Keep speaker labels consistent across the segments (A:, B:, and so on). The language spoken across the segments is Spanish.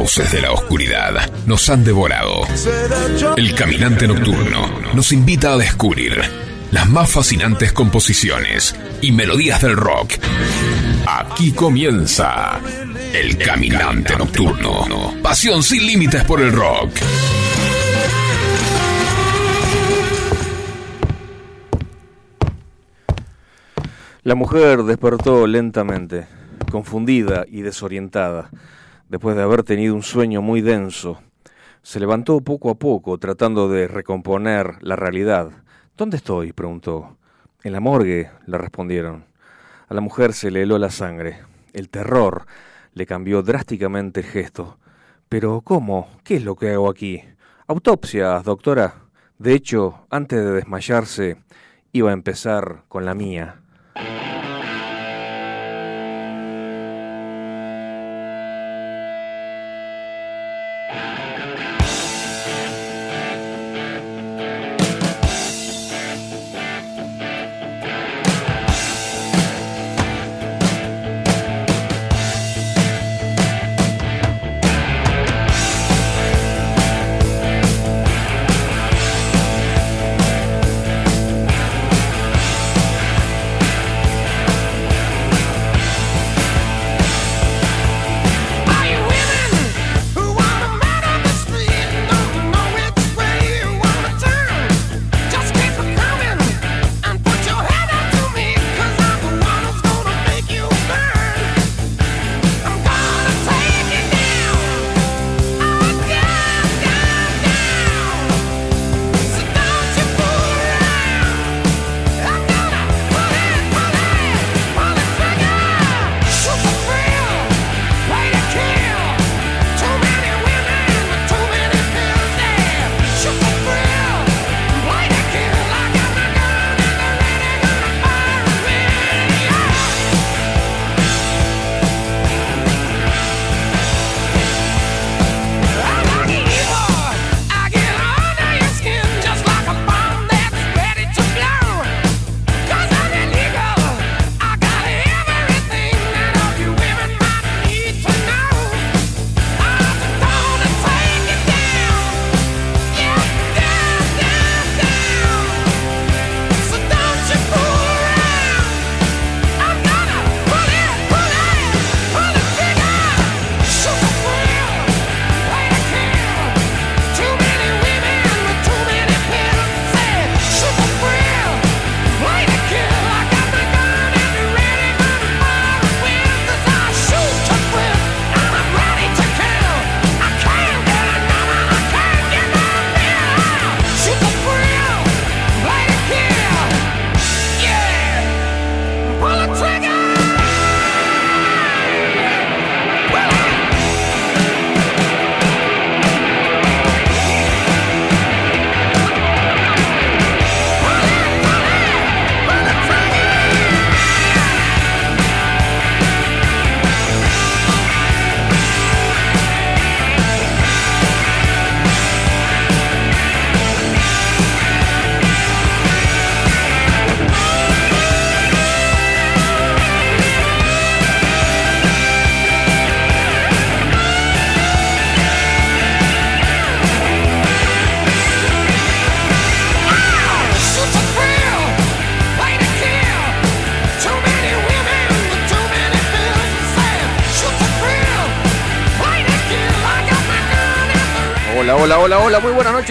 A: fauces de la oscuridad nos han devorado. El caminante nocturno nos invita a descubrir las más fascinantes composiciones y melodías del rock. Aquí comienza El Caminante Nocturno. Pasión sin límites por el rock.
B: La mujer despertó lentamente, confundida y desorientada, después de haber tenido un sueño muy denso. Se levantó poco a poco, tratando de recomponer la realidad. ¿Dónde estoy? preguntó. En la morgue, le respondieron. A la mujer se le heló la sangre. El terror le cambió drásticamente el gesto. Pero, ¿cómo? ¿Qué es lo que hago aquí? Autopsias, doctora. De hecho, antes de desmayarse, iba a empezar con la mía.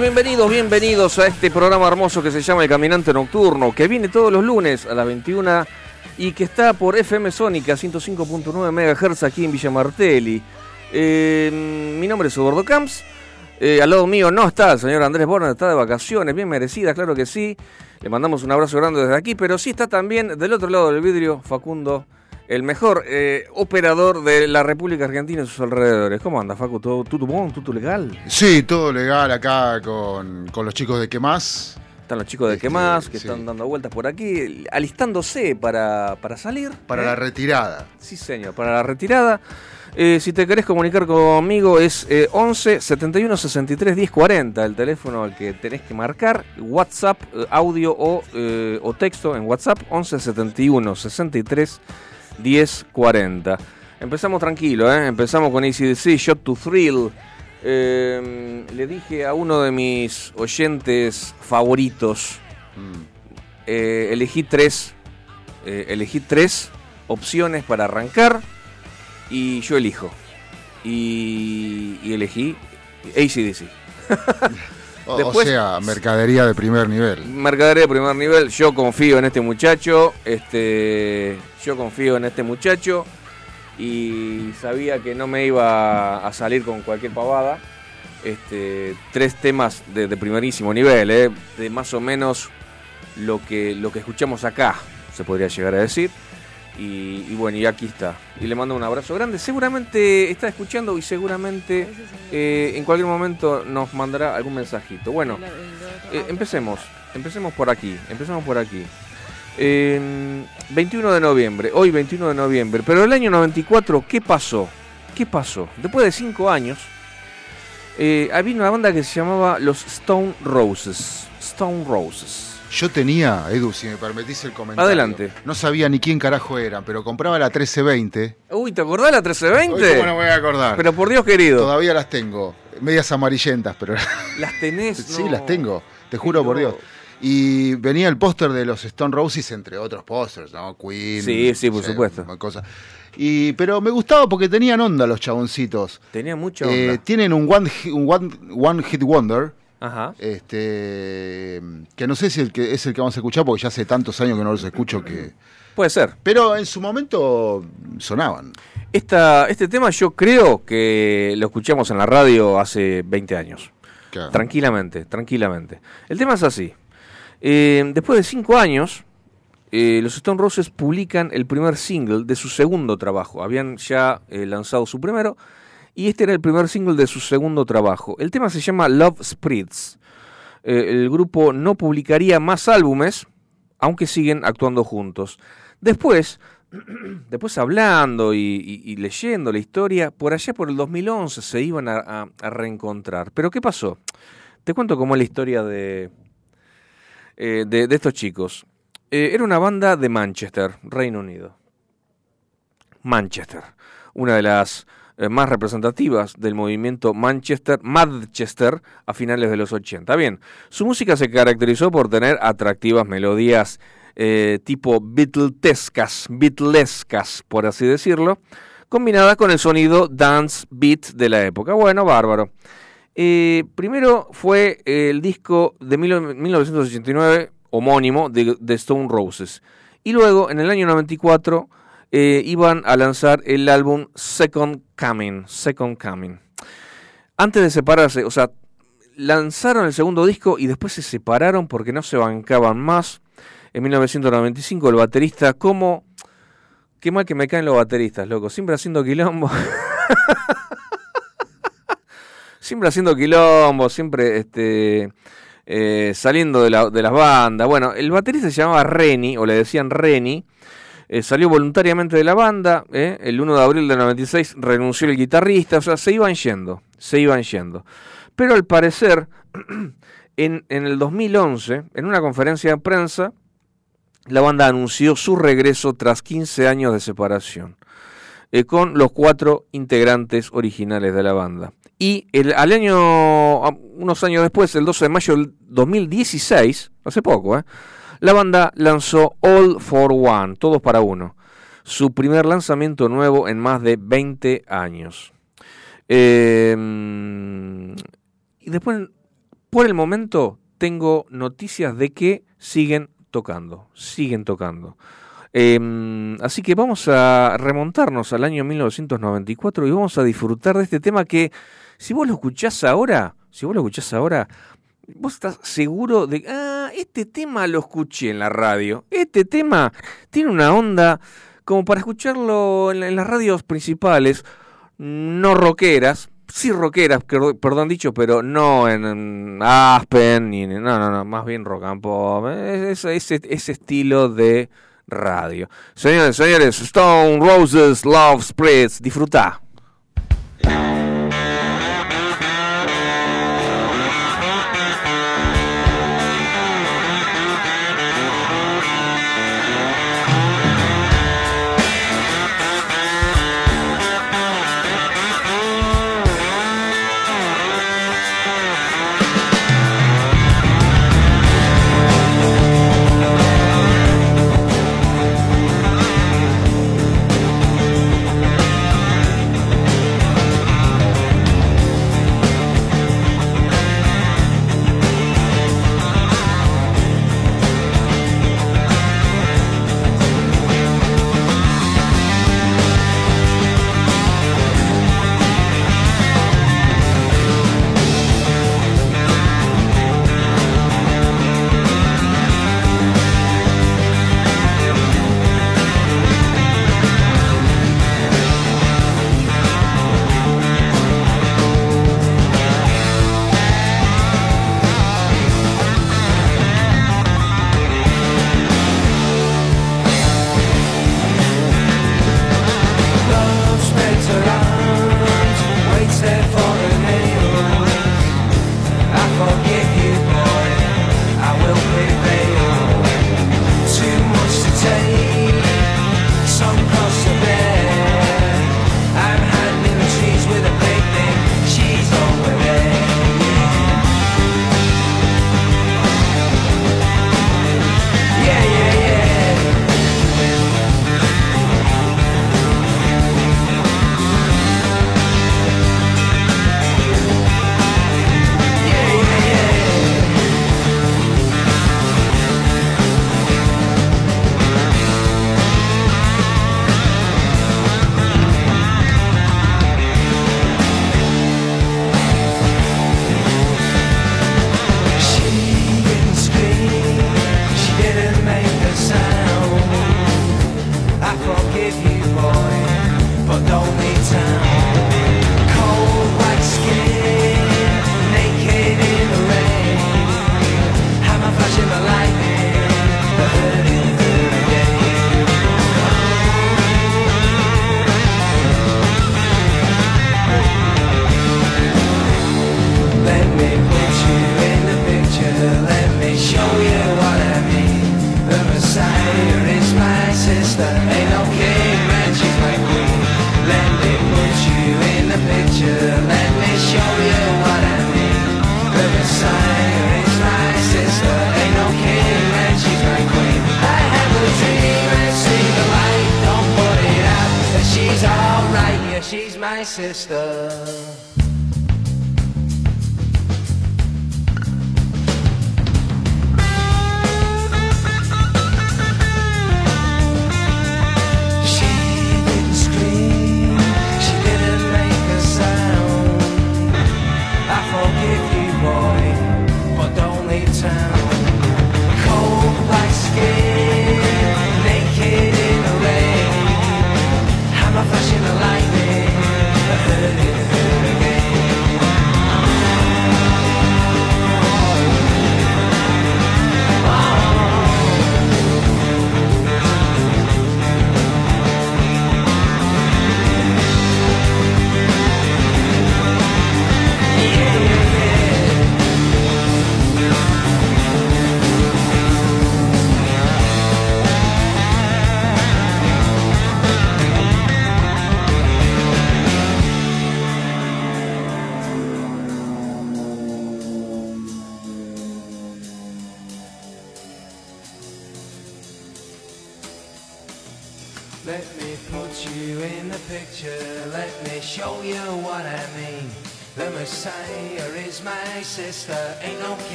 B: Bienvenidos, bienvenidos a este programa hermoso que se llama El Caminante Nocturno, que viene todos los lunes a las 21 y que está por FM Sónica 105.9 MHz aquí en Villa Martelli. Eh, mi nombre es Eduardo Camps, eh, al lado mío no está el señor Andrés Borna, está de vacaciones, bien merecida, claro que sí. Le mandamos un abrazo grande desde aquí, pero sí está también del otro lado del vidrio Facundo el mejor eh, operador de la República Argentina y sus alrededores. ¿Cómo anda, Facu? ¿Todo bon, tutu legal?
C: Sí, todo legal acá con, los chicos de ¿Qué más?
B: Están los chicos de ¿Qué este, más? Que están dando vueltas por aquí, alistándose para, para salir.
C: Para ¿eh? la retirada.
B: Sí, señor, para la retirada. Eh, si te querés comunicar conmigo es 11 71 63 10 40, el teléfono al que tenés que marcar, WhatsApp, audio o, o texto en WhatsApp, 11 71 63 1040. Empezamos tranquilo, ¿eh? Empezamos con ACDC, Shot to Thrill. Eh, le dije a uno de mis oyentes favoritos, eh, elegí tres, eh, elegí tres opciones para arrancar y yo elijo. Y, y elegí ACDC.
C: O,
B: Después-
C: o sea, mercadería de primer nivel.
B: Mercadería de primer nivel, yo confío en este muchacho, este, yo confío en este muchacho y sabía que no me iba a salir con cualquier pavada. Este, tres temas de, de primerísimo nivel, eh, de más o menos lo que, lo que escuchamos acá, se podría llegar a decir. Y, y bueno, y aquí está. Y le mando un abrazo grande. Seguramente está escuchando y seguramente eh, en cualquier momento nos mandará algún mensajito. Bueno, eh, empecemos, empecemos por aquí, empecemos por aquí. Eh, 21 de noviembre, hoy 21 de noviembre, pero el año 94, ¿qué pasó? ¿Qué pasó? Después de cinco años, eh, había una banda que se llamaba los Stone Roses. Stone Roses.
C: Yo tenía, Edu, si me permitís el comentario.
B: Adelante.
C: No sabía ni quién carajo eran, pero compraba la 1320.
B: Uy, ¿te acordás de la
C: Hoy,
B: 1320?
C: ¿Cómo no me voy a acordar?
B: Pero por Dios querido,
C: Todavía las tengo. Medias amarillentas, pero
B: las tenés.
C: sí, las tengo. Te juro por Dios. Y venía el póster de los Stone Roses, entre otros pósters, ¿no? Queen.
B: Sí, sí, por
C: no sé,
B: supuesto.
C: Cosas. Y, pero me gustaba porque tenían onda los chaboncitos.
B: Tenía mucha
C: Eh,
B: onda.
C: tienen un one, un one, one Hit Wonder.
B: Ajá.
C: Este, que no sé si el que es el que vamos a escuchar porque ya hace tantos años que no los escucho que.
B: Puede ser.
C: Pero en su momento sonaban.
B: Esta, este tema yo creo que lo escuchamos en la radio hace 20 años.
C: Claro.
B: Tranquilamente, tranquilamente. El tema es así. Eh, después de cinco años, eh, los Stone Roses publican el primer single de su segundo trabajo. Habían ya eh, lanzado su primero y este era el primer single de su segundo trabajo. El tema se llama Love Spreads. Eh, el grupo no publicaría más álbumes, aunque siguen actuando juntos. Después, después hablando y, leyendo la historia, por allá por el 2011 se iban a, reencontrar. Pero ¿qué pasó? Te cuento cómo es la historia de, eh, de, de estos chicos. Eh, era una banda de Manchester, Reino Unido. Manchester, una de las eh, más representativas del movimiento Manchester, Manchester a finales de los 80. Bien, su música se caracterizó por tener atractivas melodías eh, tipo Beatlescas, Beatlescas, por así decirlo, combinadas con el sonido dance beat de la época. Bueno, bárbaro. Eh, primero fue el disco de mil- 1989, homónimo, de, de Stone Roses. Y luego, en el año 94, eh, iban a lanzar el álbum Second Coming. Second Coming. Antes de separarse, o sea, lanzaron el segundo disco y después se separaron porque no se bancaban más. En 1995 el baterista, como... Qué mal que me caen los bateristas, loco. Siempre haciendo quilombo. siempre haciendo quilombo, siempre este, eh, saliendo de, de las bandas. Bueno, el baterista se llamaba Reni, o le decían Reni. Eh, salió voluntariamente de la banda. eh, el 1 de abril del 96 renunció el guitarrista. O sea, se iban yendo. Se iban yendo. Pero al parecer, en, en el 2011, en una conferencia de prensa, la banda anunció su regreso tras 15 años de separación, eh, con los cuatro integrantes originales de la banda. Y el, al año, unos años después, el 12 de mayo del 2016, hace poco, eh, la banda lanzó All for One, todos para uno, su primer lanzamiento nuevo en más de 20 años. Eh, y después, por el momento, tengo noticias de que siguen tocando, siguen tocando. Eh, así que vamos a remontarnos al año 1994 y vamos a disfrutar de este tema que, si vos lo escuchás ahora, si vos lo escuchás ahora, vos estás seguro de, ah, este tema lo escuché en la radio, este tema tiene una onda como para escucharlo en, la- en las radios principales, no rockeras, sí rockeras, per- perdón dicho, pero no en, en Aspen, ni en- no, no, no, más bien rock and pop, eh, ese, estilo de radio. Señores, señores, Stone Roses Love Spreads, disfrutá.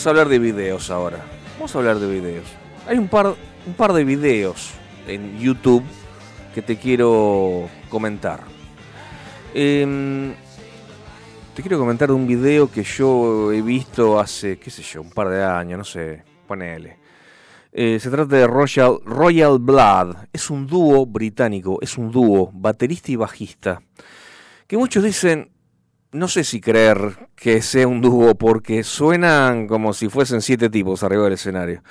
B: Vamos a hablar de videos ahora. Vamos a hablar de videos. Hay un par, un par de videos en YouTube que te quiero comentar. Em, te quiero comentar un video que yo he visto hace, qué sé yo, un par de años, no sé, ponele. Eh, se trata de Royal, Royal Blood. Es un dúo británico, es un dúo, baterista y bajista. Que muchos dicen, no sé si creer que sea un dúo porque suenan como si fuesen siete tipos arriba del escenario.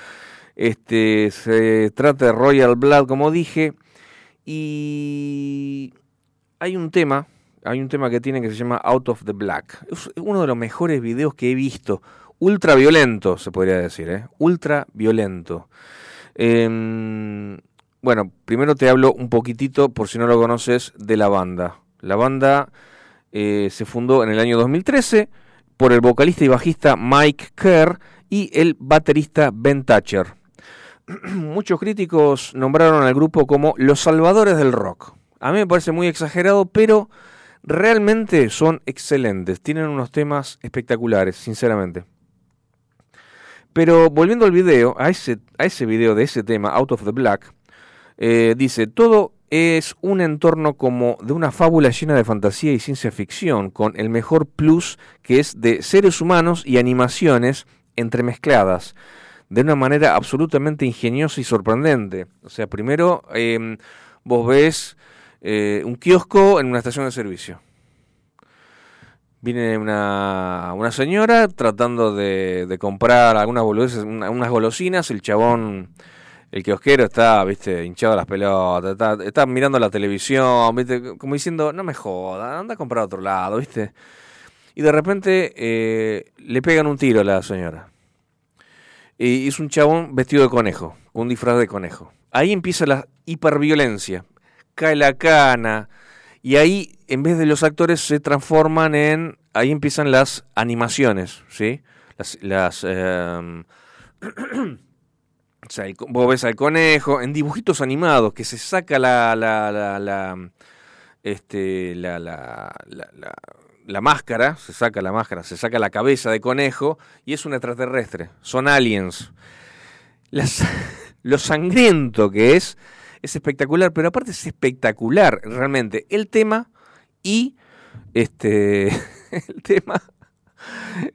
B: Este se trata de Royal Blood, como dije, y hay un tema, hay un tema que tiene que se llama Out of the Black. Es uno de los mejores videos que he visto, ultra violento, se podría decir, ¿eh? ultra violento. Em, bueno, primero te hablo un poquitito, por si no lo conoces, de la banda. La banda eh, se fundó en el año 2013 por el vocalista y bajista Mike Kerr y el baterista Ben Thatcher. Muchos críticos nombraron al grupo como los salvadores del rock. A mí me parece muy exagerado, pero realmente son excelentes. Tienen unos temas espectaculares, sinceramente. Pero volviendo al video, a ese, video de ese tema, Out of the Black, eh, dice, todo es un entorno como de una fábula llena de fantasía y ciencia ficción, con el mejor plus que es de seres humanos y animaciones entremezcladas, de una manera absolutamente ingeniosa y sorprendente. O sea, primero em, vos ves eh, un kiosco en una estación de servicio. Viene una, una señora tratando de, de comprar algunas unas golosinas, el chabón el kiosquero está, viste, hinchado las pelotas, está, mirando la televisión, viste, como diciendo, no me joda, anda a comprar a otro lado, viste. Y de repente eh, le pegan un tiro a la señora. Y es un chabón vestido de conejo, con un disfraz de conejo. Ahí empieza la hiperviolencia, cae la cana, y ahí, en vez de los actores, se transforman en, ahí empiezan las animaciones, ¿sí? Las, em, sea, vos ves al conejo en dibujitos animados que se saca la, la, la, la este, la, la, la, máscara, se saca la máscara, se saca la cabeza de conejo y es un extraterrestre, son aliens. lo sangriento que es, es espectacular, pero aparte es espectacular realmente el tema y este el tema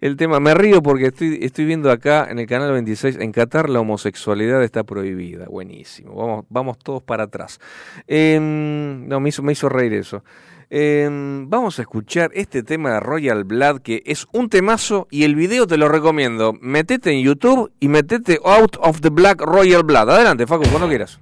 B: el tema me río porque estoy viendo acá en el canal 26 en Qatar la homosexualidad está prohibida. Buenísimo. Vamos vamos todos para atrás. Em, no me hizo me hizo reír eso. Em, vamos a escuchar este tema de Royal Blood que es un temazo y el video te lo recomiendo. Metete en YouTube y metete Out of the Black Royal Blood. Adelante Facu cuando quieras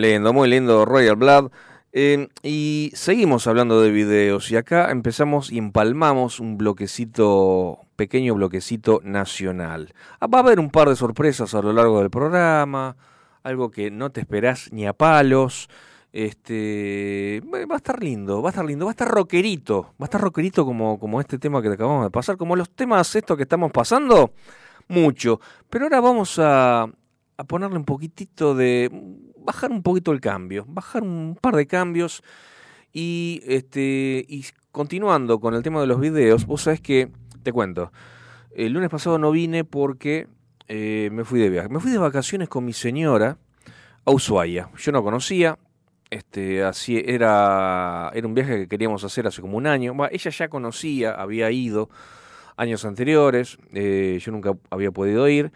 B: lindo, muy lindo Royal Blood. Eh, y seguimos hablando de videos y acá empezamos y empalmamos un bloquecito, pequeño bloquecito nacional. Ah, va a haber un par de sorpresas a lo largo del programa, algo que no te esperás ni a palos. Este va a estar lindo, va a estar lindo, va a estar rockerito, va a estar rockerito como, como este tema que te acabamos de pasar, como los temas estos que estamos pasando, mucho. Pero ahora vamos a, a ponerle un poquitito de... bajar un poquito el cambio, bajar un par de cambios y, este, y continuando con el tema de los videos, vos sabés que, te cuento, el lunes pasado no vine porque eh, me fui de viaje. Me fui de vacaciones con mi señora a Ushuaia. Yo no conocía, este, así era, era un viaje que queríamos hacer hace como un año. ella ya conocía, había ido años anteriores, eh, yo nunca había podido ir.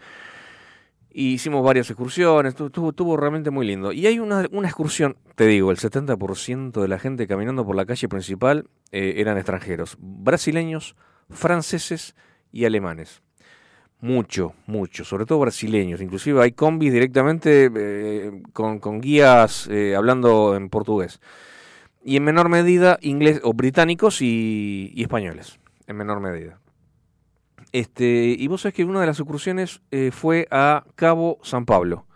B: Y hicimos varias excursiones, estuvo, realmente muy lindo. Y hay una, una excursión, te digo, el 70% de la gente caminando por la calle principal eh, eran extranjeros, brasileños, franceses y alemanes. Mucho, mucho, sobre todo brasileños. Inclusive hay combis directamente eh, con, guías eh, hablando en portugués. Y en menor medida inglés o británicos y españoles, en menor medida. Este, y vos sabés que una de las excursiones eh, fue a Cabo San Pablo.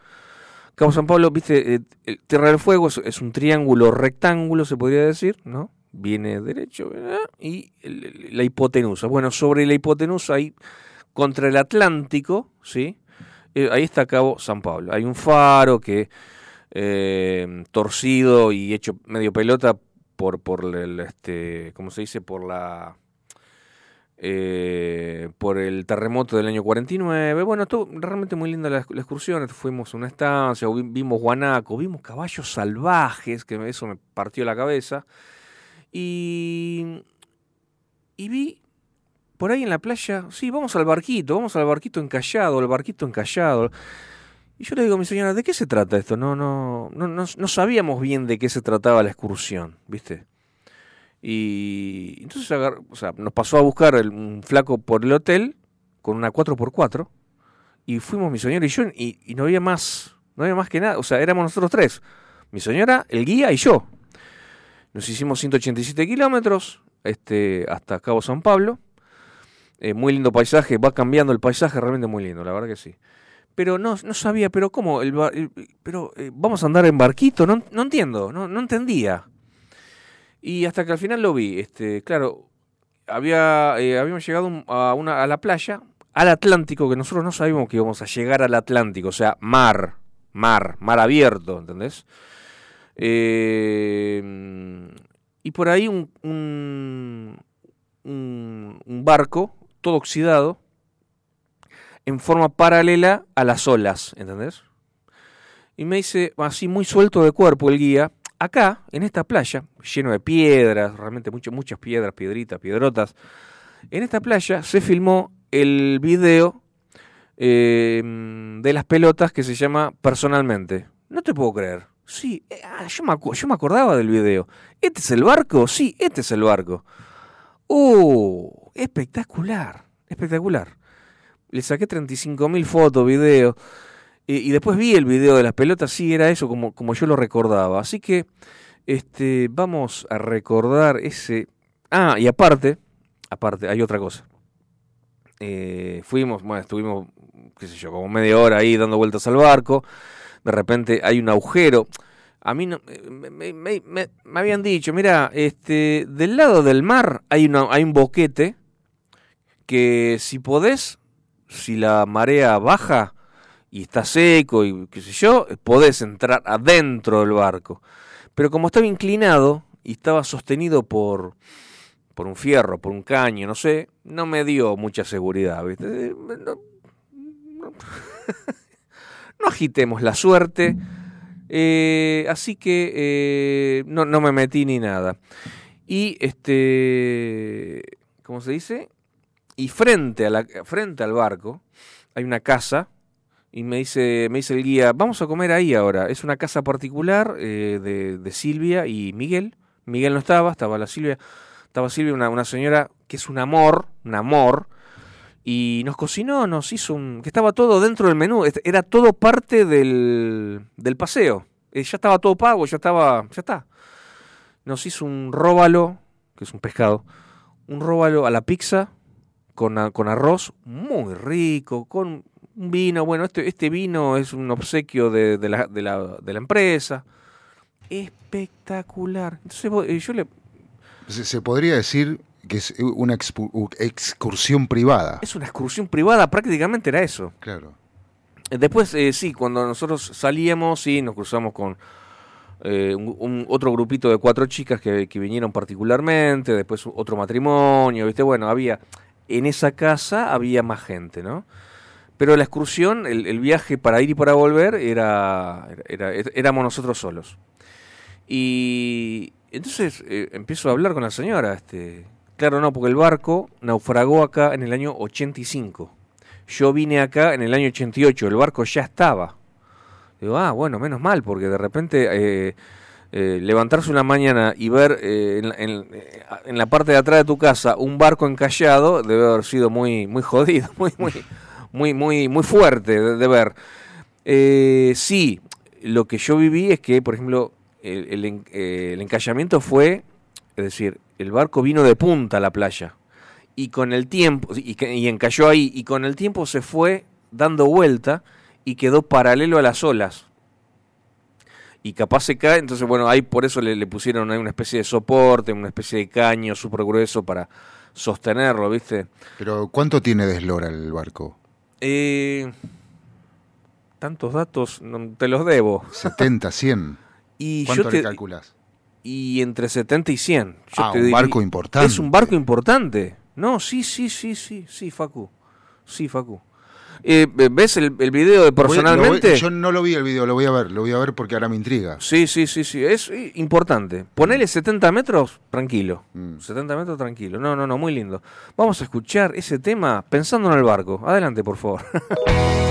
B: Cabo San Pablo, viste, eh, el Tierra del Fuego es, un triángulo rectángulo, se podría decir, ¿no? Viene derecho y la hipotenusa. Bueno, sobre la hipotenusa, ahí contra el Atlántico, ¿sí? Eh, ahí está Cabo San Pablo. Hay un faro que torcido y hecho medio pelota por, por el, este, ¿cómo se dice? Por la eh, por el terremoto del año 49. Bueno, estuvo realmente muy linda la, excursión. Fuimos a una estancia, vimos guanaco, vimos caballos salvajes, que eso me partió la cabeza. Y, y vi por ahí en la playa, sí, vamos al barquito, vamos al barquito encallado, el barquito encallado. Y yo le digo a mi señora, ¿de qué se trata esto? No, no, no, no, no sabíamos bien de qué se trataba la excursión, ¿viste? Y entonces nos pasó a buscar un flaco por el hotel con una 4x4 y fuimos mi señora y yo y, no había más, no había más que nada, o sea, éramos nosotros tres, mi señora, el guía y yo. Nos hicimos 187 kilómetros este, hasta Cabo San Pablo. Eh, muy lindo paisaje, va cambiando el paisaje, realmente muy lindo, la verdad que sí. Pero no, no sabía, pero ¿cómo? El, pero eh, vamos a andar en barquito, no, no entiendo, no, no entendía. Y hasta que al final lo vi. Este, claro, había, eh, habíamos llegado a, una, a la playa, al Atlántico, que nosotros no sabíamos que íbamos a llegar al Atlántico, o sea, mar, mar, mar abierto, ¿entendés? Eh, y por ahí un, un, un, barco, todo oxidado, en forma paralela a las olas, ¿entendés? Y me dice, así muy suelto de cuerpo el guía, acá, en esta playa, lleno de piedras, realmente muchas piedras, piedritas, piedrotas, en esta playa se filmó el video eh, de las pelotas que se llama Personalmente. No te puedo creer. Sí, eh, ah, yo, me yo me acordaba del video. ¿Este es el barco? Sí, este es el barco. ¡Uh! Espectacular, espectacular. Le saqué 35.000 fotos, videos y después vi el video de las pelotas, sí, era eso como, como yo lo recordaba. Así que este, vamos a recordar ese... Ah, y aparte, aparte, hay otra cosa. Eh, fuimos, bueno, estuvimos, qué sé yo, como media hora ahí dando vueltas al barco. De repente hay un agujero. A mí no, me, me, me, habían dicho, mira, este, del lado del mar hay, una, hay un boquete que si podés, si la marea baja, y está seco y qué sé yo, podés entrar adentro del barco. Pero como estaba inclinado y estaba sostenido por, por un fierro, por un caño, no sé, no me dio mucha seguridad. ¿viste? No, agitemos la suerte. Eh, así que eh, no, no me metí ni nada. Y este, ¿cómo se dice? Y frente, a la, frente al barco hay una casa y me dice, me dice el guía, vamos a comer ahí ahora. Es una casa particular eh, de, de, Silvia y Miguel. Miguel no estaba, estaba la Silvia. Estaba Silvia, una, una señora que es un amor, un amor. Y nos cocinó, nos hizo un... que estaba todo dentro del menú. Era todo parte del, del paseo. Eh, ya estaba todo pago, ya estaba... ya está. Nos hizo un róbalo, que es un pescado. Un róbalo a la pizza con, con arroz muy rico, con un vino, bueno, este, este vino es un obsequio de, la, de, la, de la empresa. Espectacular. Entonces eh, yo le...
C: Se, podría decir que es una excursión privada.
B: Es una excursión privada, prácticamente era eso.
C: Claro.
B: Después, eh, sí, cuando nosotros salíamos, sí, nos cruzamos con eh, un, otro grupito de cuatro chicas que, vinieron particularmente, después otro matrimonio, ¿viste? Bueno, había, en esa casa había más gente, ¿no? Pero la excursión, el, viaje para ir y para volver, era, era, éramos nosotros solos. Y entonces eh, empiezo a hablar con la señora, este, claro, no, porque el barco naufragó acá en el año 85 yo vine acá en el año 88, el barco ya estaba. Digo, ah, bueno, menos mal, porque de repente eh, eh, levantarse una mañana y ver eh, en, la parte de atrás de tu casa un barco encallado debe haber sido muy, muy jodido, muy, muy, muy, muy, muy fuerte de, ver. sí, lo que yo viví es que, por ejemplo, el, el encallamiento fue, es decir, el barco vino de punta a la playa y con el tiempo, y, y encalló ahí, y con el tiempo se fue dando vuelta y quedó paralelo a las olas. Y capaz se cae, entonces bueno, ahí por eso le, pusieron ahí una especie de soporte, una especie de caño súper grueso para sostenerlo, ¿viste?
C: Pero ¿cuánto tiene de eslora el barco?
B: Eh, tantos datos, no, te los debo.
C: 70, 100.
B: Y
C: ¿Cuánto
B: te,
C: le calculas?
B: Y entre 70 y 100.
C: ah, un barco importante.
B: Es un barco importante. No, sí, sí, sí, sí, sí, Facu. Sí, Facu. Eh, ¿Ves el, el, video de personalmente?
C: yo no lo vi el video, lo voy a ver, lo voy a ver porque ahora me intriga.
B: Sí, sí, sí, sí, es importante. Ponele 70 metros, tranquilo. 70 mm. metros, tranquilo. No, no, no, muy lindo. Vamos a escuchar ese tema pensando en el barco. Adelante, por favor.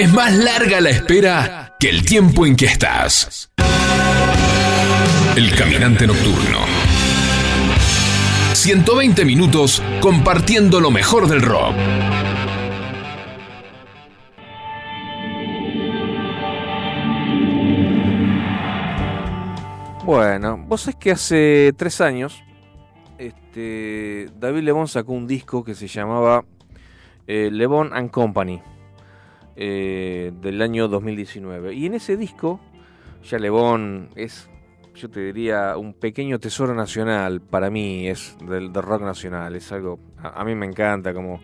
A: Es más larga la espera que el tiempo en que estás. El caminante nocturno. 120 minutos compartiendo lo mejor del rock.
B: Bueno, vos sabés que hace tres años este, David Lebón sacó un disco que se llamaba eh, Lebón and Company eh, del año 2019. Y en ese disco, ya Lebón es, yo te diría, un pequeño tesoro nacional para mí, es del, rock nacional, es algo, a, mí me encanta como,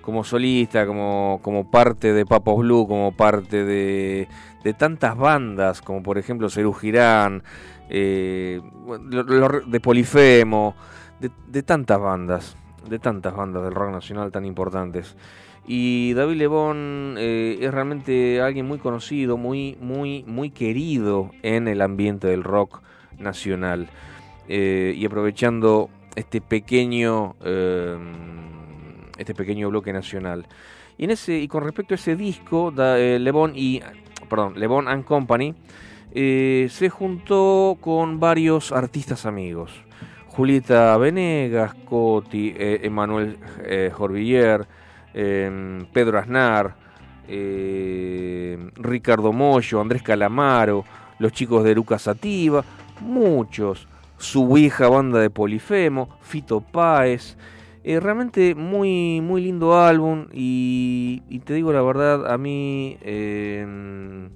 B: como solista, como, como parte de Papos Blue, como parte de, de tantas bandas, como por ejemplo Cerú Girán, eh, de Polifemo, de tantas bandas, de tantas bandas del rock nacional tan importantes. Y David Lebón eh, es realmente alguien muy conocido, muy, muy, muy querido en el ambiente del rock nacional. Eh, y aprovechando este pequeño, eh, este pequeño bloque nacional. Y, en ese, y con respecto a ese disco, da, Lebón y perdón, Lebón and Company se juntó con varios artistas amigos. Julieta Venegas, Coti, Emanuel Jorvillier, Em, Pedro Aznar, em, Ricardo Mollo, Andrés Calamaro, los chicos de Lucas Sativa, muchos, su hija banda de Polifemo, Fito Páez. Eh, realmente muy, muy lindo álbum y, te digo la verdad, a mí, em,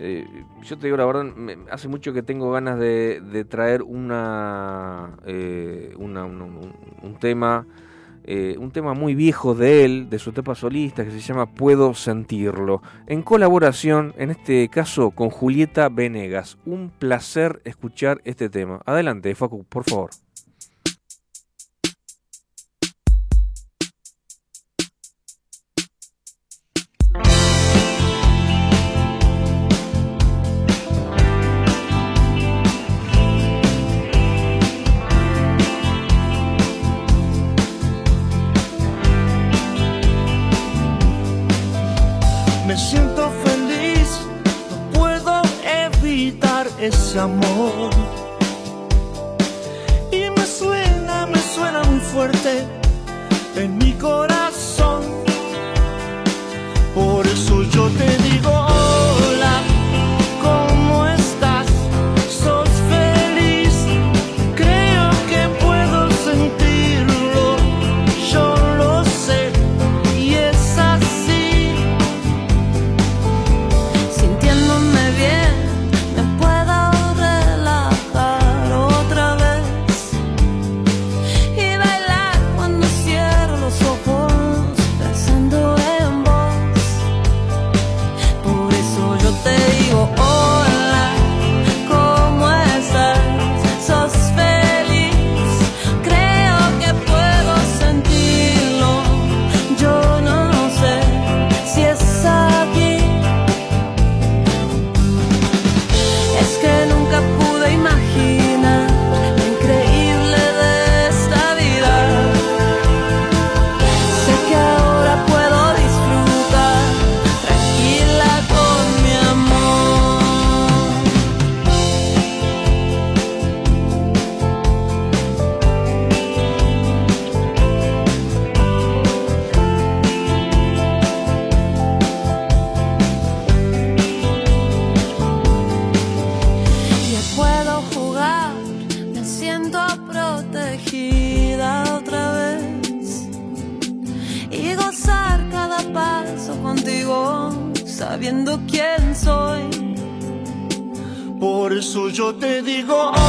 B: eh, yo te digo la verdad, hace mucho que tengo ganas de, traer una, eh, un tema eh, un tema muy viejo de él, de su etapa solista, que se llama Puedo sentirlo, en colaboración, en este caso, con Julieta Venegas. Un placer escuchar este tema. Adelante, Facu, por favor.
D: Ese amor. Y me suena, me suena muy fuerte en mi corazón. Por eso yo te digo. Feliz. Creo que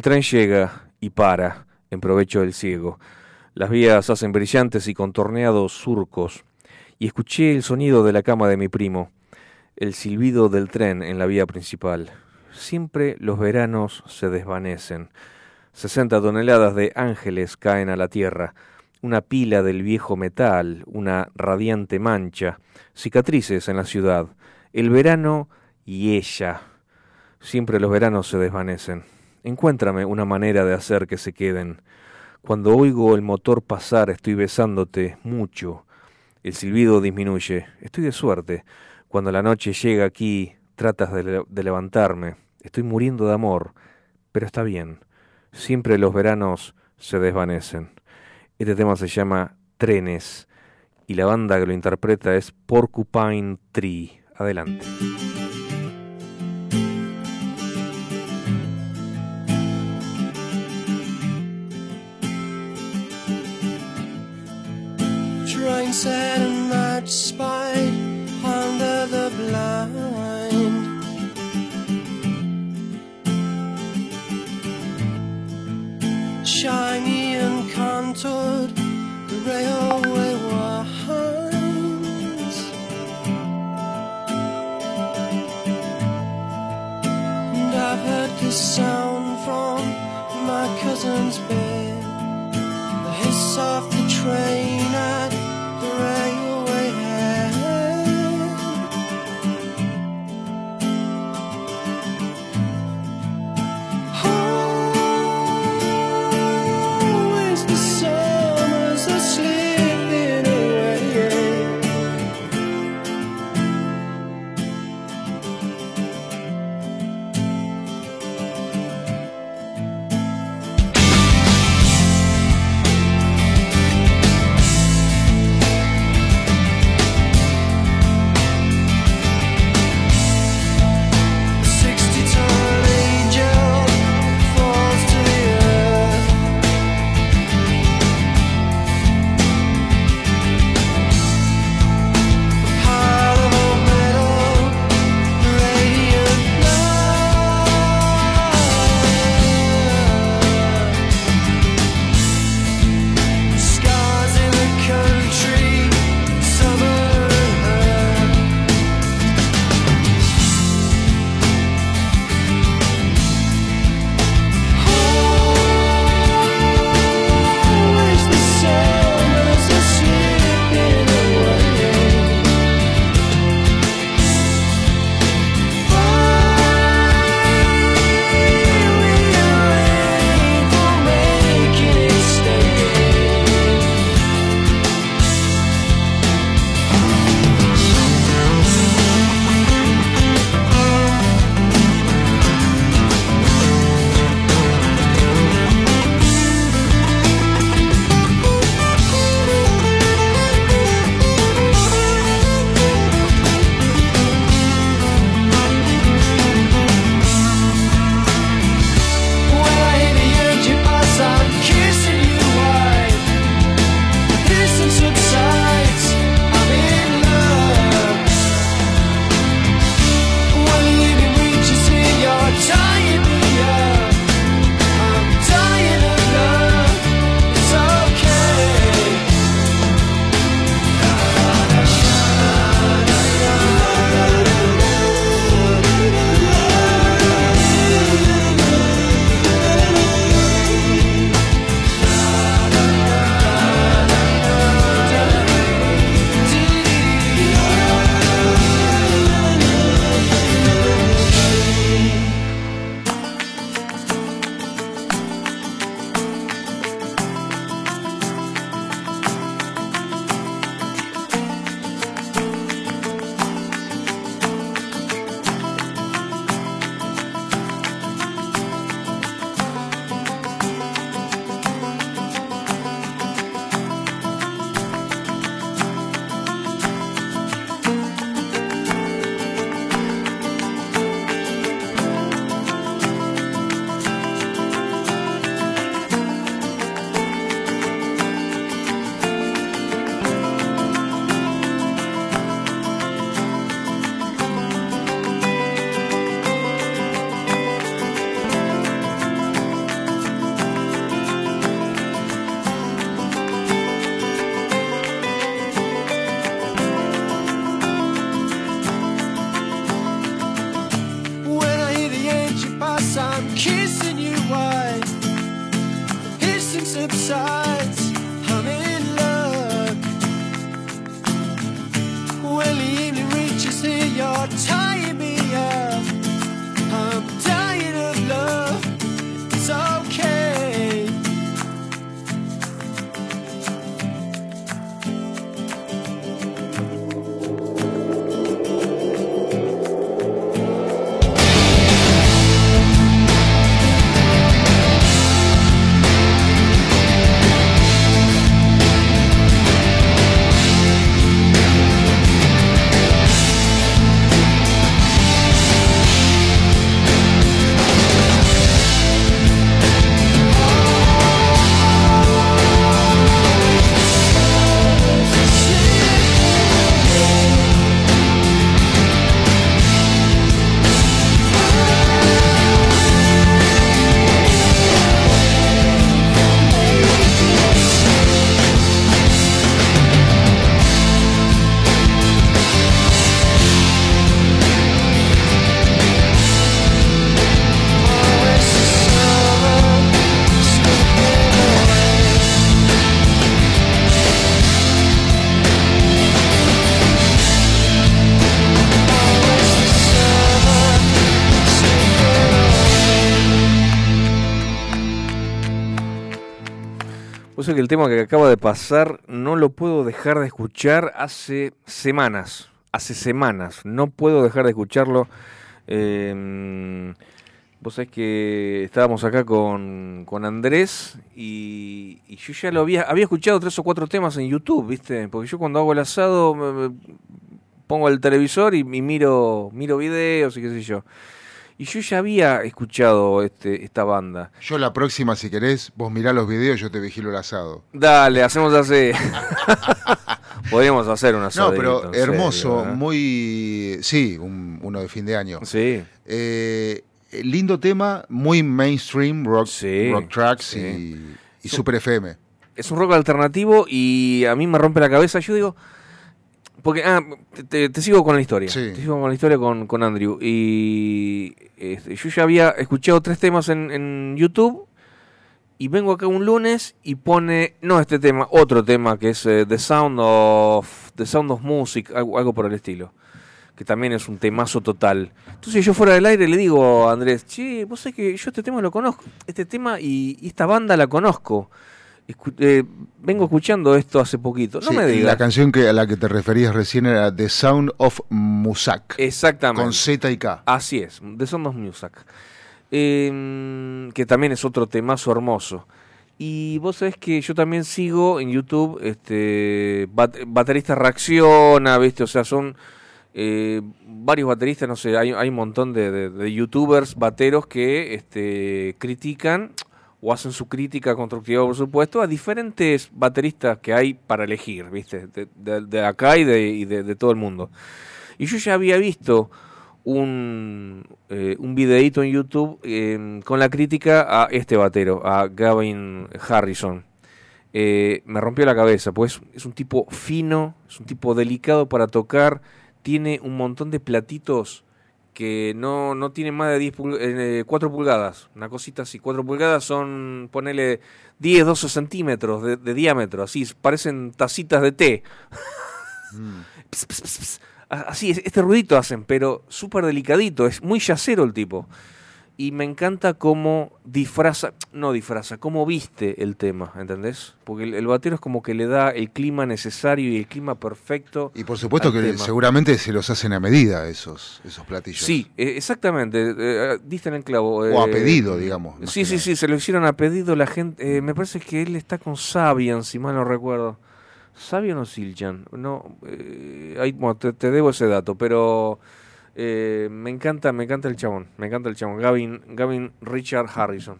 B: El tren llega y para, en provecho del ciego. Las vías hacen brillantes y contorneados surcos, y escuché el sonido de la cama de mi primo, el silbido del tren en la vía principal. Siempre los veranos se desvanecen. Sesenta toneladas de ángeles caen a la tierra, una pila del viejo metal, una radiante mancha, cicatrices en la ciudad, el verano y ella. Siempre los veranos se desvanecen. Encuéntrame una manera de hacer que se queden. Cuando oigo el motor pasar estoy besándote mucho. El silbido disminuye. Estoy de suerte. Cuando la noche llega aquí tratas de, levantarme. Estoy muriendo de amor. Pero está bien. Siempre los veranos se desvanecen. Este tema se llama Trenes y la banda que lo interpreta es Porcupine Tree. Adelante. Que el tema que acaba de pasar no lo puedo dejar de escuchar hace semanas. Hace semanas. No puedo dejar de escucharlo. Eh, vos sabés que estábamos acá con, con Andrés y, yo ya lo había, había escuchado tres o cuatro temas en YouTube, ¿viste? Porque yo cuando hago el asado me pongo el televisor y, y miro, miro videos y qué sé yo. Y yo ya había escuchado este, esta banda.
C: Yo la próxima, si querés, vos mirá los videos, yo te vigilo el asado.
B: Dale, hacemos así. Podríamos hacer una
C: No, pero hermoso, muy... Sí, un- uno de fin de año.
B: Sí,
C: Eh, lindo tema, muy mainstream, rock,
B: Sí,
C: rock tracks
B: sí.
C: y, y super FM.
B: es un rock alternativo y a mí me rompe la cabeza. Yo digo, porque ah, te, te- te sigo con la historia.
C: Sí.
B: Te sigo con la historia con, con Andrew. Y este, yo ya había escuchado tres temas en, en YouTube. Y vengo acá un lunes y pone, no este tema, otro tema que es eh, The Sound of The Sound of Music, algo, algo por el estilo. Que también es un temazo total. Entonces yo fuera del aire le digo a Andrés, che, vos sabés que yo este tema lo conozco. Este tema y, y esta banda la conozco. Escu- eh, vengo escuchando esto hace poquito. No
C: Sí,
B: me digas.
C: La canción que, a la que te referías recién era The Sound of Musak,
B: Exactamente.
C: con Z y K.
B: Así es, The Sound of Music. Eh, que también es otro temazo hermoso. Y vos sabés que yo también sigo en YouTube, este, bat- baterista reacciona, ¿viste? O sea, son eh, varios bateristas, no sé, hay, hay un montón de, de- de youtubers bateros que este, critican o hacen su crítica constructiva, por supuesto, a diferentes bateristas que hay para elegir, ¿viste? De, de- acá y, de, de- todo el mundo. Y yo ya había visto un, eh, un videíto en YouTube eh, con la crítica a este batero, a Gavin Harrison. Eh, me rompió la cabeza, pues es un tipo fino, es un tipo delicado para tocar, tiene un montón de platitos que no, no tienen más de 10 pul- eh, 4 pulgadas, una cosita así, 4 pulgadas son, ponele 10, 12 centímetros de, de diámetro, así, parecen tacitas de té. Ps, ps, ps, ps. A- Así, es- este ruidito hacen, pero súper delicadito, es muy yacero el tipo. Y me encanta cómo disfraza, no disfraza, cómo viste el tema, ¿entendés? Porque el, el batero es como que le da el clima necesario y el clima perfecto.
C: Y por supuesto que
B: tema.
C: seguramente se los hacen a medida esos, esos platillos.
B: Sí, eh, exactamente, eh, diste en el clavo.
C: O a
B: eh,
C: pedido, digamos,
B: Sí, sí, sí, se lo hicieron a pedido la gente. eh, me parece que él está con Sabian, si mal no recuerdo. ¿Sabian o Siljan? No, eh, ahí, bueno, te, te debo ese dato, pero eh, me encanta, me encanta el chabón, me encanta el chabón, Gavin, Gavin Richard Harrison.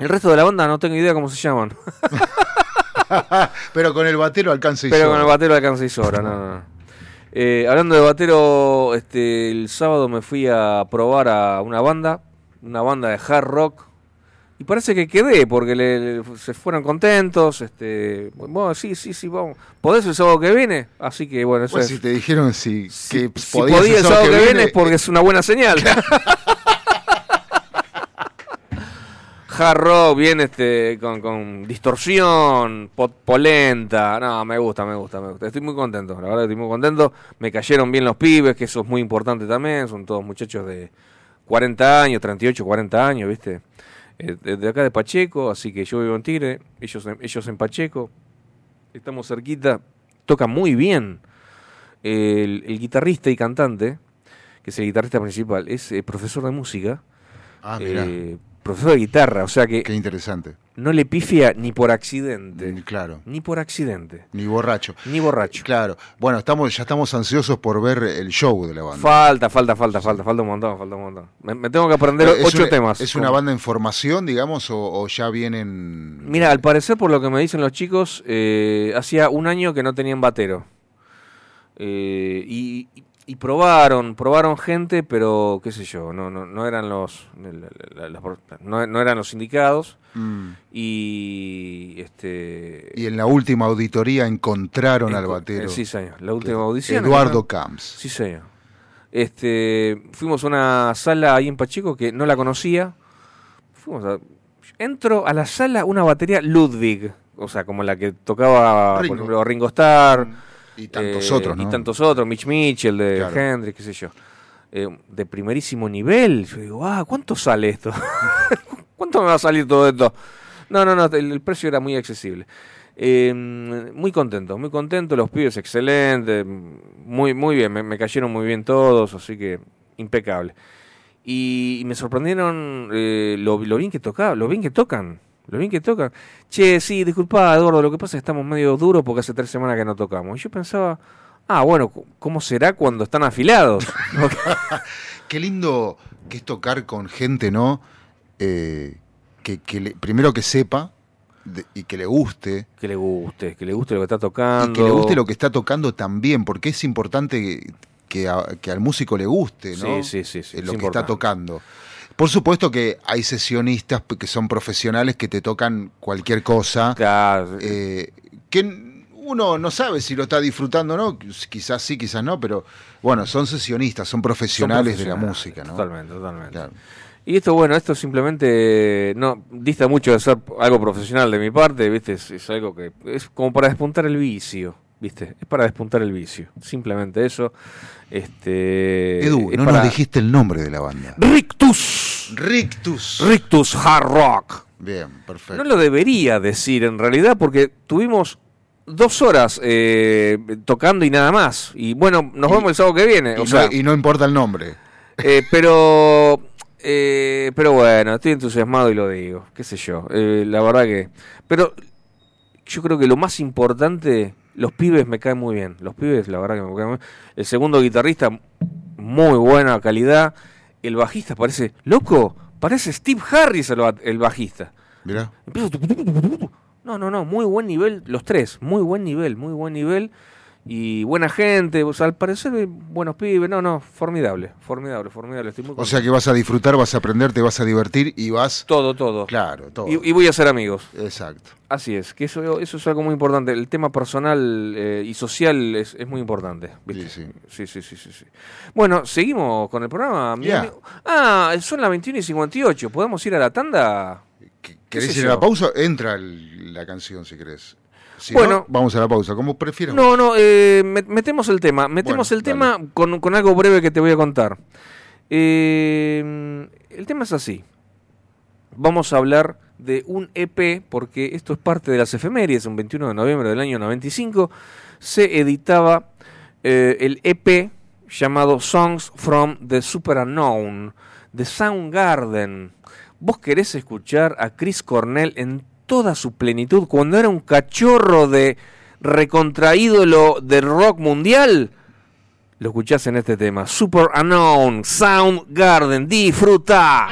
B: El resto de la banda no tengo idea cómo se llaman,
C: Pero con el batero alcanza y
B: pero
C: sobra.
B: con el batero alcanza y sobra, no, no, no. Eh, hablando de batero, este, el sábado me fui a probar a una banda, una banda de hard rock, y parece que quedé, porque le, le- se fueron contentos, este, bueno, sí, sí, sí, vamos. ¿Podés el sábado que viene? Así que bueno, eso
C: Pues
B: es.
C: si te dijeron si,
B: Si,
C: que
B: si
C: podías
B: podía el sábado que viene es porque es una buena señal. Hard rock, bien este, con, con distorsión, pot- polenta. No, me gusta, me gusta, me gusta. Estoy muy contento, la verdad estoy muy contento. Me cayeron bien los pibes, que eso es muy importante también. Son todos muchachos de 40 años, 38, 40 años, ¿viste? Eh, de, acá de Pacheco, así que yo vivo en Tigre, ellos en, ellos en Pacheco. Estamos cerquita, toca muy bien. El, el guitarrista y cantante, que es el guitarrista principal, es eh, profesor de música,
C: Ah, mira,
B: profesor de guitarra, o sea que
C: qué interesante.
B: no le pifia ni por accidente,
C: Claro,
B: ni por accidente,
C: ni borracho.
B: ni borracho.
C: Claro. Bueno, estamos ya estamos ansiosos por ver el show de la banda.
B: Falta, falta, falta, falta, falta un montón, falta un montón. Me, me tengo que aprender
C: ¿Es
B: ocho
C: una,
B: temas.
C: ¿Es una banda en formación, digamos, o, o ya vienen...?
B: Mira, al parecer, por lo que me dicen los chicos, eh, hacía un año que no tenían batero. Eh, y, y- y probaron, probaron gente, pero qué sé yo, no, no, no eran los, no, no eran los indicados.
C: Mm.
B: Y este
C: Y en la última auditoría encontraron al batero.
B: eh, sí, señor. La última audición.
C: Eduardo. Camps.
B: Sí, señor. Este, fuimos a una sala ahí en Pacheco que no la conocía. Fuimos a, entro a la sala una batería Ludwig, o sea, como la que tocaba,
C: Ringo.
B: por ejemplo, Ringo Starr.
C: Y tantos
B: eh,
C: otros, ¿no?
B: Y tantos otros, Mitch Mitchell de
C: Claro.
B: Hendrix, qué sé yo. Eh, de primerísimo nivel. Yo digo, ah, ¿cuánto sale esto? ¿Cuánto me va a salir todo esto? No, no, no, el, precio era muy accesible. Eh, muy contento, muy contento, los pibes excelentes, muy, muy bien, me, cayeron muy bien todos, así que impecable. Y, me sorprendieron eh, lo, bien que tocaba, lo bien que tocan, lo bien que tocan. Che, sí, disculpa, Eduardo, lo que pasa es que estamos medio duros porque hace tres semanas que no tocamos. Y yo pensaba, ah, bueno, ¿cómo será cuando están afilados?
C: Qué lindo que es tocar con gente, ¿no? Eh, que, primero que sepa y que le guste.
B: Que le guste, que le guste lo que está tocando.
C: Y que le guste lo que está tocando también, porque es importante que, al músico le guste, ¿no?
B: Sí, sí, sí.
C: lo que está tocando. Por supuesto que hay sesionistas que son profesionales que te tocan cualquier cosa.
B: Claro.
C: Eh, que uno no sabe si lo está disfrutando o no, quizás sí, quizás no, pero bueno, son sesionistas, son profesionales, de la música, ¿no?
B: Totalmente, totalmente. Y esto, bueno, esto simplemente no dista mucho de ser algo profesional de mi parte, ¿viste? Es, algo que es como para despuntar el vicio, ¿viste? Es para despuntar el vicio, simplemente eso. Este,
C: Edu, no nos dijiste el nombre de la banda.
B: Rictus.
C: Rictus.
B: Rictus Hard Rock.
C: Bien, perfecto.
B: No lo debería decir en realidad porque tuvimos dos horas eh, tocando y nada más. Y bueno, nos vemos el sábado que viene.
C: Y, no, y no importa el nombre.
B: Eh, pero eh, pero bueno, estoy entusiasmado y lo digo, qué sé yo. La verdad que... Pero yo creo que lo más importante, los pibes me caen muy bien. Los pibes, la verdad que me caen muy bien. El segundo guitarrista, muy buena calidad. El bajista parece, loco, parece Steve Harris el, bajista.
C: Mira.
B: No, no, no, muy buen nivel, los tres, muy buen nivel, muy buen nivel y buena gente, o sea, al parecer eh, buenos pibes, no, no, formidable, formidable, formidable.
C: o sea que vas a disfrutar, vas a aprender, te vas a divertir y vas...
B: Todo, todo.
C: Claro, todo.
B: Y, voy a ser amigos.
C: Exacto.
B: Así es, que eso, eso es algo muy importante. El tema personal eh, y social es, es, muy importante.
C: Sí, sí.
B: sí, sí, sí, sí, Bueno, seguimos con el programa. Ah, son las 21 y 58, ¿podemos ir a la tanda?
C: ¿Querés ir a la pausa? Entra la canción si querés bueno, vamos a la pausa, como prefieras.
B: No, no, eh, metemos el tema. Metemos el tema con, algo breve que te voy a contar. Eh, el tema es así. Vamos a hablar de un EP, porque esto es parte de las efemérides, un 21 de noviembre del año 95, se editaba eh, el EP llamado Songs from the Super Unknown, de Soundgarden. Vos querés escuchar a Chris Cornell en toda su plenitud, cuando era un cachorro de recontraídolo del rock mundial, lo escuchás en este tema. Super Unknown, Soundgarden, disfruta.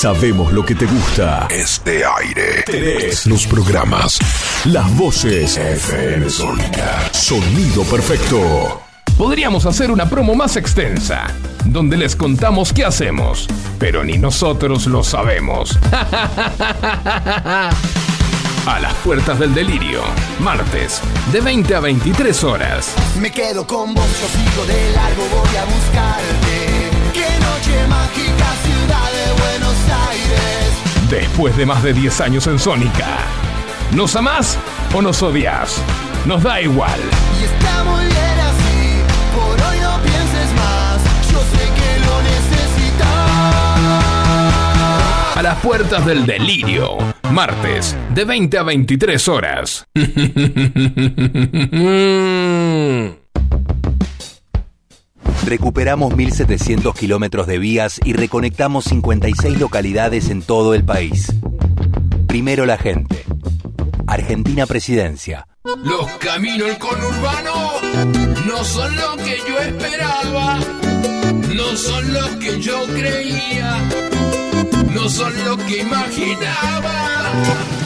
E: Sabemos lo que te gusta.
F: Este aire.
E: Tenés
F: Los programas.
E: las voces.
F: FM Sónica.
E: Sonido perfecto.
A: Podríamos hacer una promo más extensa, donde les contamos qué hacemos, pero ni nosotros lo sabemos. A las puertas del delirio, martes, de 20 a 23 horas.
G: Me quedo con vos, yo sigo de largo, voy a buscarte. Qué noche mágica, ciudad de Buenos Aires.
A: Después de más de 10 años en Sónica. ¿Nos amás o nos odias? Nos da igual.
G: Y está muy bien así, por hoy no pienses más. Yo sé que lo necesitas.
A: A las puertas del delirio, martes, de 20 a 23 horas.
H: Recuperamos 1.700 kilómetros de vías y reconectamos 56 localidades en todo el país. Primero la gente. Argentina Presidencia.
A: Los caminos conurbano no son lo que yo esperaba, no son los que yo creía, no son lo que imaginaba.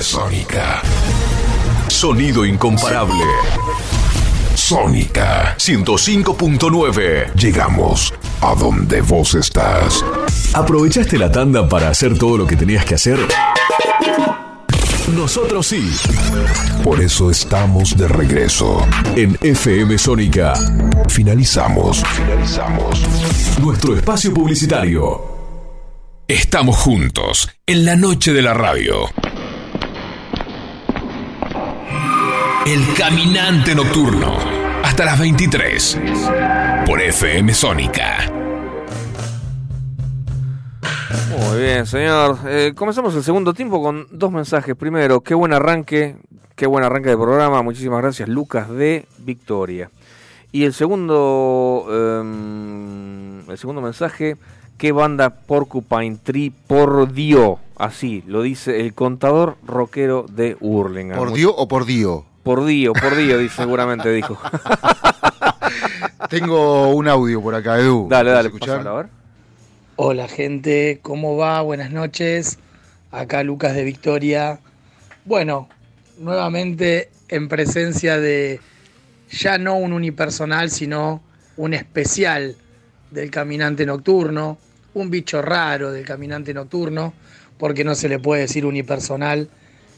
F: Sónica.
E: Sonido incomparable.
F: Sónica.
E: 105.9.
F: Llegamos a donde vos estás.
E: ¿Aprovechaste la tanda para hacer todo lo que tenías que hacer? Nosotros sí.
F: Por eso estamos de regreso.
E: En FM Sónica.
F: Finalizamos. Finalizamos.
E: Nuestro espacio publicitario.
F: Estamos juntos en la noche de la radio. El caminante nocturno. Hasta las 23. Por FM Sónica.
B: Muy bien, señor. Eh, comenzamos el segundo tiempo con dos mensajes. Primero, qué buen arranque, qué buen arranque de programa. Muchísimas gracias, Lucas de Victoria. Y el segundo, em, el segundo mensaje, qué banda Porcupine Tree por Dio. Así lo dice el contador rockero de Hurlingham.
I: ¿Por Dio o por Dio?
B: Por Dio, por Dio, seguramente dijo.
I: Tengo un audio por acá, Edu.
B: Dale, dale, pásalo, a ver.
J: Hola gente, ¿cómo va? Buenas noches. Acá Lucas de Victoria. Bueno, nuevamente en presencia de ya no un unipersonal, sino un especial del caminante nocturno, un bicho raro del caminante nocturno, porque no se le puede decir unipersonal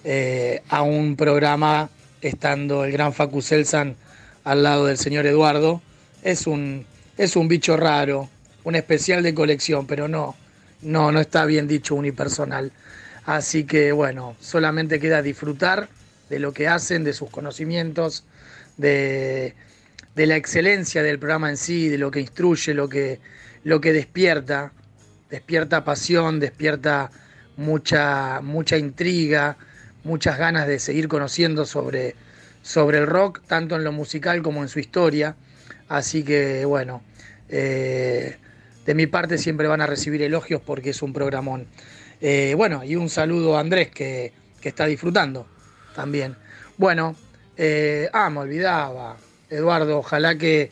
J: eh, a un programa estando el gran Facu Selsan al lado del señor Eduardo. Es un, es un bicho raro, un especial de colección, pero no, no, no está bien dicho unipersonal. Así que bueno, solamente queda disfrutar de lo que hacen, de sus conocimientos, de, de la excelencia del programa en sí, de lo que instruye, lo que, lo que despierta, despierta pasión, despierta mucha, mucha intriga, muchas ganas de seguir conociendo sobre, sobre el rock, tanto en lo musical como en su historia. Así que bueno, eh, de mi parte siempre van a recibir elogios porque es un programón. Eh, bueno, y un saludo a Andrés que, que está disfrutando también. Bueno, eh, ah, me olvidaba, Eduardo, ojalá que,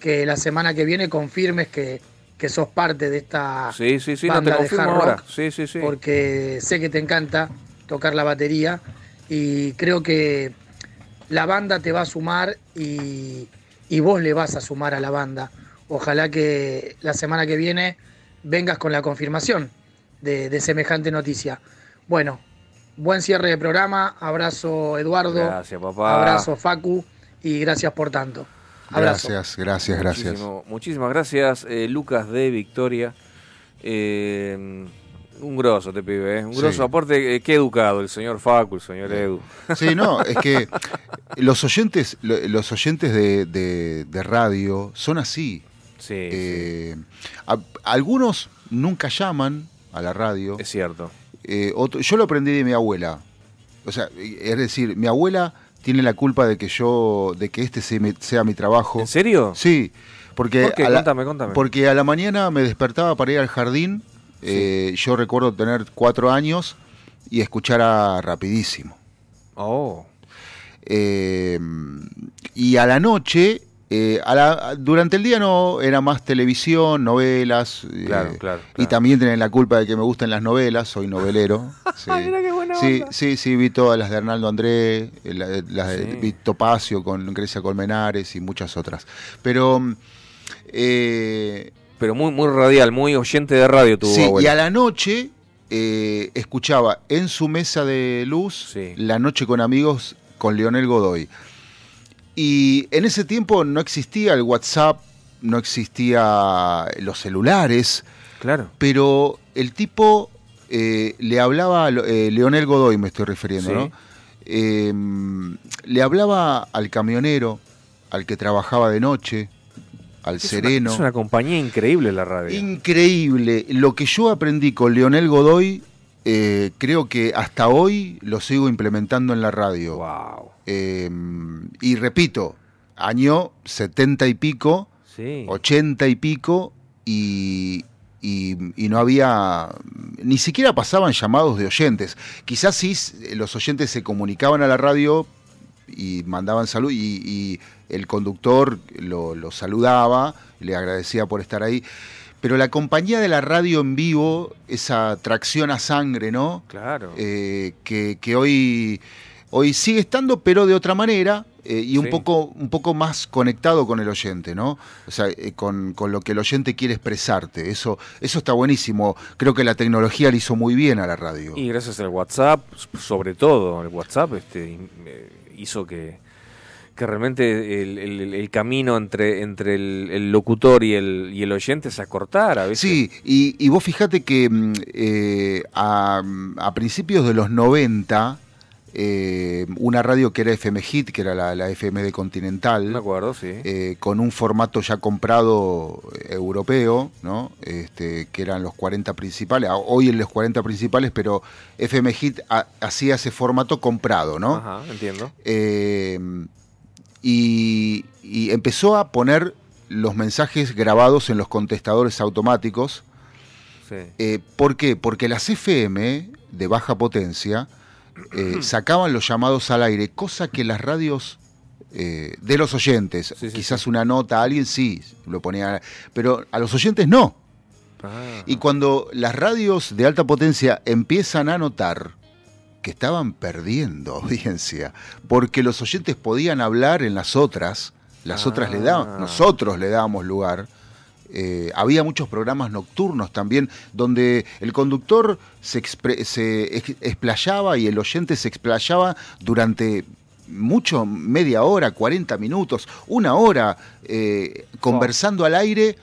J: que la semana que viene confirmes que, que sos parte de esta
B: Sí, sí, sí, no
J: banda
B: te
J: de
B: confirmo
J: hard rock,
B: ahora. Sí, sí, sí.
J: porque sé que te encanta tocar la batería y creo que la banda te va a sumar y, y vos le vas a sumar a la banda. Ojalá que la semana que viene vengas con la confirmación de, de semejante noticia. Bueno, buen cierre de programa, abrazo Eduardo,
B: Gracias, papá.
J: abrazo Facu y gracias por tanto. Abrazo.
C: Gracias, gracias, gracias.
B: Muchísimo- muchísimas gracias, eh, Lucas de Victoria. Eh, un grosso te pibe, ¿eh? un
C: Sí.
B: grosso. Aparte, eh, qué educado el señor Facu, el señor Edu.
C: Sí, no, es que los oyentes, lo- los oyentes de, de- de radio son así.
B: Sí,
C: Eh, a- algunos nunca llaman a la radio.
B: es cierto.
C: Eh, otro- yo lo aprendí de mi abuela. O sea, es decir, mi abuela tiene la culpa de que yo, de que este sea mi, sea mi trabajo.
B: ¿En serio?
C: Sí, porque
B: ¿Por qué?
C: a la,
B: Contame, contame.
C: porque a la mañana me despertaba para ir al jardín. Eh, yo recuerdo tener cuatro años y escuchar a rapidísimo.
B: Oh,
C: Eh, y a la noche, eh, a la- durante el día no era más televisión, novelas. eh,
B: Claro, claro,
C: Y también tienen la culpa de que me gusten las novelas, soy novelero. Sí, sí, sí, sí, vi todas las de Arnaldo André, eh, la- las de vi Topacio con Grecia Colmenares y muchas otras. Pero...
B: pero muy, muy radial, muy oyente de radio tu
C: Sí, y a la noche eh, escuchaba en su mesa de luz
B: Sí.
C: La Noche con Amigos con Leonel Godoy. Y en ese tiempo no existía el WhatsApp, no existía los celulares,
B: Claro.
C: pero el tipo eh, le hablaba, eh, Leonel Godoy me estoy refiriendo,
B: Sí.
C: ¿no? Eh, le hablaba al camionero, al que trabajaba de noche, al
B: Es una-
C: sereno.
B: es una compañía increíble la radio.
C: Increíble. Lo que yo aprendí con Leonel Godoy, eh, creo que hasta hoy lo sigo implementando en la radio.
B: Wow.
C: Eh, y repito, año setenta y pico,
B: Sí.
C: ochenta y pico, y, y- y no había, ni siquiera pasaban llamados de oyentes. Quizás sí eh, los oyentes se comunicaban a la radio y mandaban salud y, y el conductor lo, lo saludaba, le agradecía por estar ahí. Pero la compañía de la radio en vivo, esa tracción a sangre, ¿no?
B: Claro.
C: Eh, que, que hoy, hoy sigue estando, pero de otra manera eh, y un, poco, un poco más conectado con el oyente, ¿no? O sea, eh, con, con lo que el oyente quiere expresarte. Eso, eso está buenísimo. Creo que la tecnología le hizo muy bien a la radio.
B: Y gracias al WhatsApp, sobre todo el WhatsApp, este, hizo que, que realmente el, camino entre, entre el, el locutor y el, y el oyente se acortara. ¿viste?
C: Sí, y, y vos fijate que mm, eh, a, a principios de los 90, eh, una radio que era FM Hit, que era la, la FM de Continental,
B: Me acuerdo, sí.
C: eh, con un formato ya comprado eh, europeo, ¿no? Este, que eran los 40 principales, hoy en los 40 principales, pero FM Hit ha- hacía ese formato comprado, ¿no?
B: Ajá, entiendo.
C: Eh, y, y empezó a poner los mensajes grabados en los contestadores automáticos.
B: Sí.
C: Eh, ¿Por qué? Porque las FM de baja potencia eh, sacaban los llamados al aire, cosa que las radios eh, de los oyentes,
B: Sí, sí,
C: quizás una nota a alguien sí lo ponía, pero a los oyentes no.
B: Ah,
C: Y cuando las radios de alta potencia empiezan a notar que estaban perdiendo audiencia, porque los oyentes podían hablar en las otras, las otras le
B: Ah.
C: daban, nosotros le dábamos lugar. Eh, había muchos programas nocturnos también donde el conductor se, expre- se ex- explayaba y el oyente se explayaba durante mucho, media hora, 40 minutos, una hora, eh, conversando al aire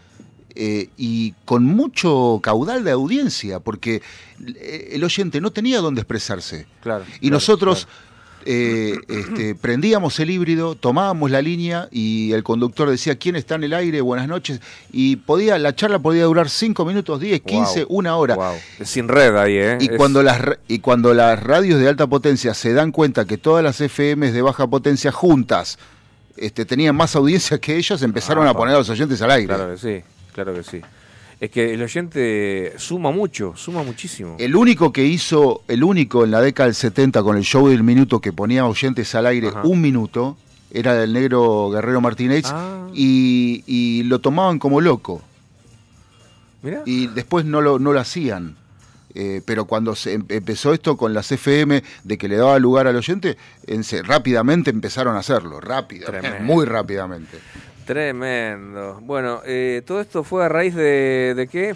C: eh, y con mucho caudal de audiencia, porque el oyente no tenía dónde expresarse.
B: claro.
C: Y
B: claro,
C: nosotros
B: claro.
C: Eh, este, prendíamos el híbrido, tomábamos la línea y el conductor decía quién está en el aire, buenas noches, y podía, la charla podía durar 5 minutos, 10, 15,
B: Wow,
C: una hora.
B: wow. Es Sin red ahí, ¿eh?
C: Y
B: Es-
C: cuando, las, y cuando las radios de alta potencia se dan cuenta que todas las FMs de baja potencia juntas este, tenían más audiencia que ellos, empezaron
B: Ah,
C: a poner a los oyentes al aire.
B: Claro que sí, claro que sí. Es que el oyente suma mucho, suma muchísimo.
C: El único que hizo, el único en la década del 70 con el show del minuto que ponía oyentes al aire
B: Ajá.
C: un minuto, era el negro Guerrero Martínez,
B: Ah.
C: y, y lo tomaban como loco.
B: Mirá.
C: Y después no lo, no lo hacían. Eh, pero cuando se em- empezó esto con las FM de que le daba lugar al oyente, en- se- rápidamente empezaron a hacerlo, rápidamente,
B: Tremendo.
C: muy rápidamente.
B: Tremendo. Bueno, eh, todo esto fue a raíz de, ¿de qué?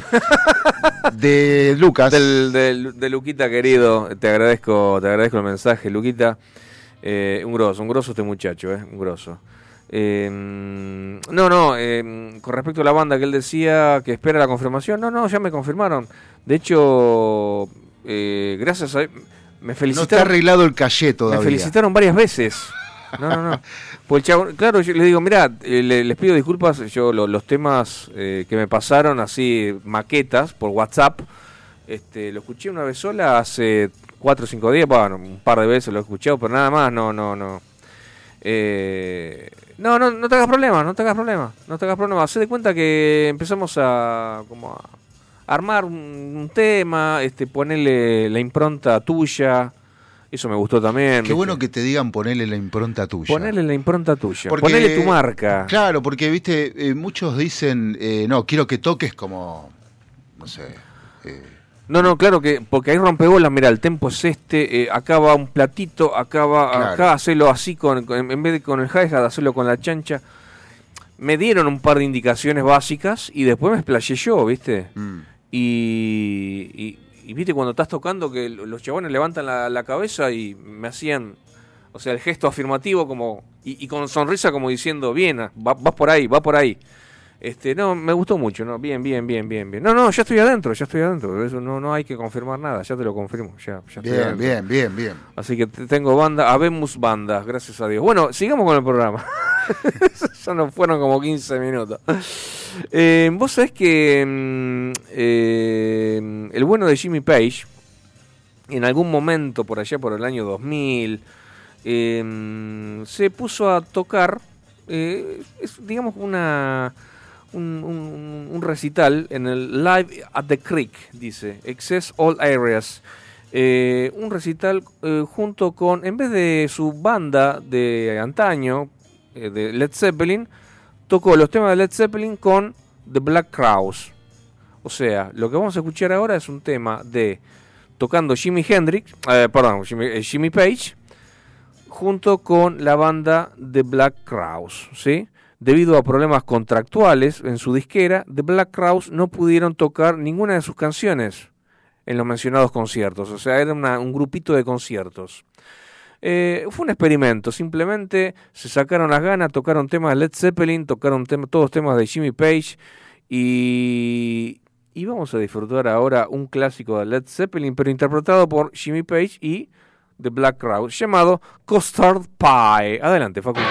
C: De Lucas.
B: Del, del- de Luquita querido. Te agradezco, te agradezco el mensaje, Luquita. Eh, un grosso, un grosso este muchacho, eh, un grosso. Eh, no, no, eh, con respecto a la banda que él decía que espera la confirmación, no, no, ya me confirmaron. De hecho, eh, gracias a... Me
C: No está
B: felicitaron.
C: arreglado el calle
B: Me
C: todavía.
B: felicitaron varias veces. No, no, no. Pues el chabón- claro, yo le digo, mira, les pido disculpas, yo lo- los temas eh, que me pasaron así, maquetas, por WhatsApp, este, lo escuché una vez sola hace cuatro o cinco días, bueno, un par de veces lo he escuchado, pero nada más, no, no, no. Eh, no, no, no te hagas problema, no te hagas problema, no te hagas problema. Hacé de cuenta que empezamos a, como a armar un, un tema, este, ponerle la impronta tuya, eso me gustó también.
C: Qué
B: ¿viste?
C: bueno que te digan ponerle la impronta tuya.
B: Ponerle la impronta tuya,
C: Porque-
B: ponerle tu marca.
C: Claro, porque, viste, eh, muchos dicen, eh, no, quiero que toques como, no sé, eh,
B: No, no, claro que, porque hay rompebolas, mira, el tempo es este, eh, acá va un platito, acá va,
C: Claro.
B: acá hacelo así, con, con- en vez de con el hi-hat, hacerlo con la chancha. Me dieron un par de indicaciones básicas y después me explayé yo, ¿viste?
C: mm.
B: Y, y, y viste cuando estás tocando que los chabones levantan la, la cabeza y me hacían, o sea, el gesto afirmativo como y, con sonrisa como diciendo, bien, ah, va- vas por ahí, va por ahí. Este, no, me gustó mucho, no, bien, bien, bien, bien, bien. No, no, ya estoy adentro, ya estoy adentro. Eso no, no hay que confirmar nada, ya te lo confirmo, ya, ya estoy
C: bien,
B: adentro.
C: bien, bien, bien.
B: Así que te- tengo banda, habemos bandas, gracias a Dios. Bueno, sigamos con el programa. ya nos fueron como 15 minutos. Eh, Vos sabés que mm, eh, el bueno de Jimmy Page, en algún momento por allá por el año 2000, eh, se puso a tocar, eh, es, digamos, una un, recital en el Live at the Creek, dice, Excess All Areas. Eh, un recital eh, junto con, en vez de su banda de antaño, eh, de Led Zeppelin, tocó los temas de Led Zeppelin con The Black Crowes. O sea, lo que vamos a escuchar ahora es un tema de tocando Jimi Hendrix, perdón, Jimmy Page, junto con la banda The Black Crowes, ¿sí? Debido a problemas contractuales en su disquera, The Black Crowes no pudieron tocar ninguna de sus canciones en los mencionados conciertos, o sea, era una- un grupito de conciertos. Eh, fue un experimento, simplemente se sacaron las ganas, tocaron temas de Led Zeppelin, tocaron tema- todos temas de Jimmy Page y, vamos a disfrutar ahora un clásico de Led Zeppelin, pero interpretado por Jimmy Page y The Black Crowes, llamado Custard Pie. Adelante, Facundo.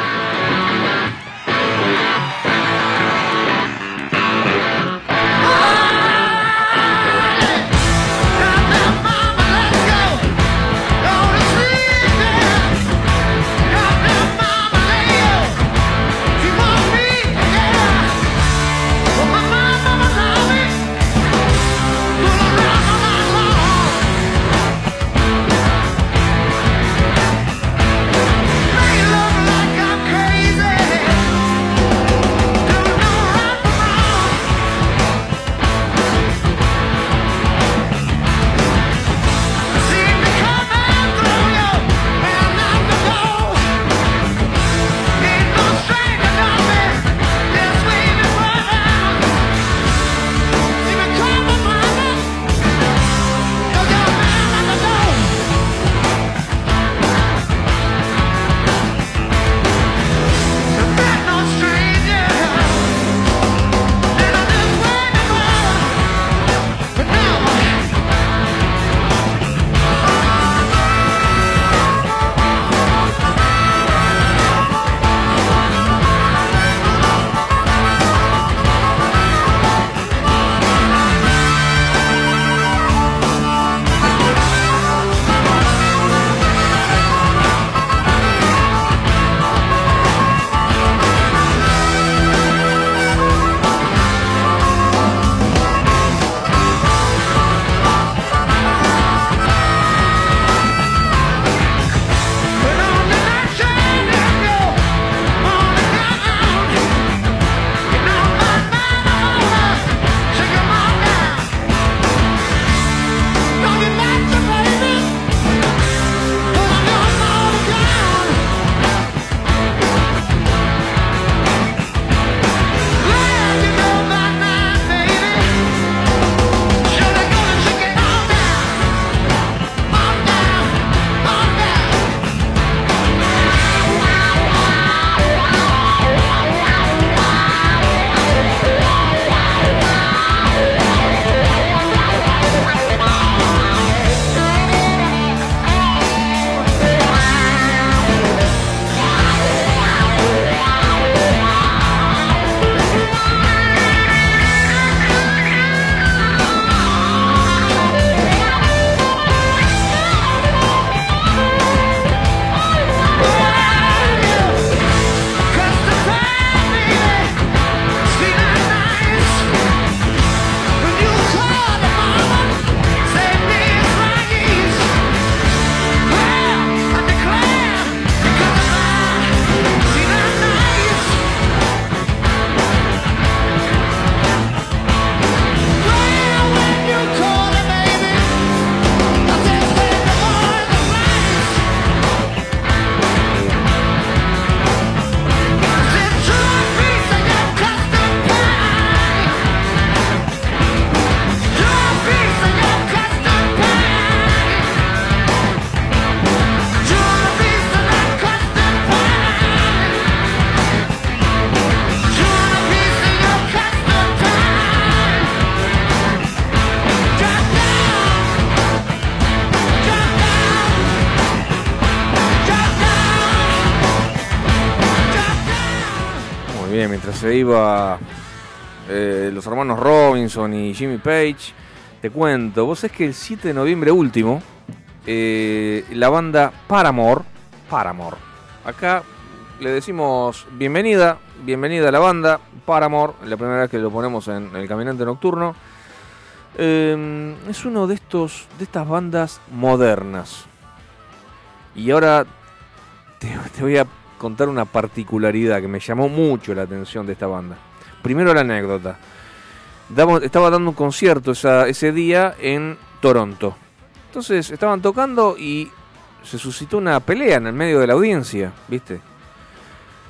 B: Se iba eh, los hermanos Robinson y Jimmy Page, te cuento, vos es que el 7 de noviembre último, eh, la banda Paramore, Paramore, acá le decimos bienvenida, bienvenida a la banda Paramore, la primera vez que lo ponemos en El Caminante Nocturno. Eh, es uno de estos de estas bandas modernas. Y ahora te, te voy a contar una particularidad que me llamó mucho la atención de esta banda. Primero la anécdota. Estaba dando un concierto ese día en Toronto. Entonces estaban tocando y se suscitó una pelea en el medio de la audiencia, ¿viste?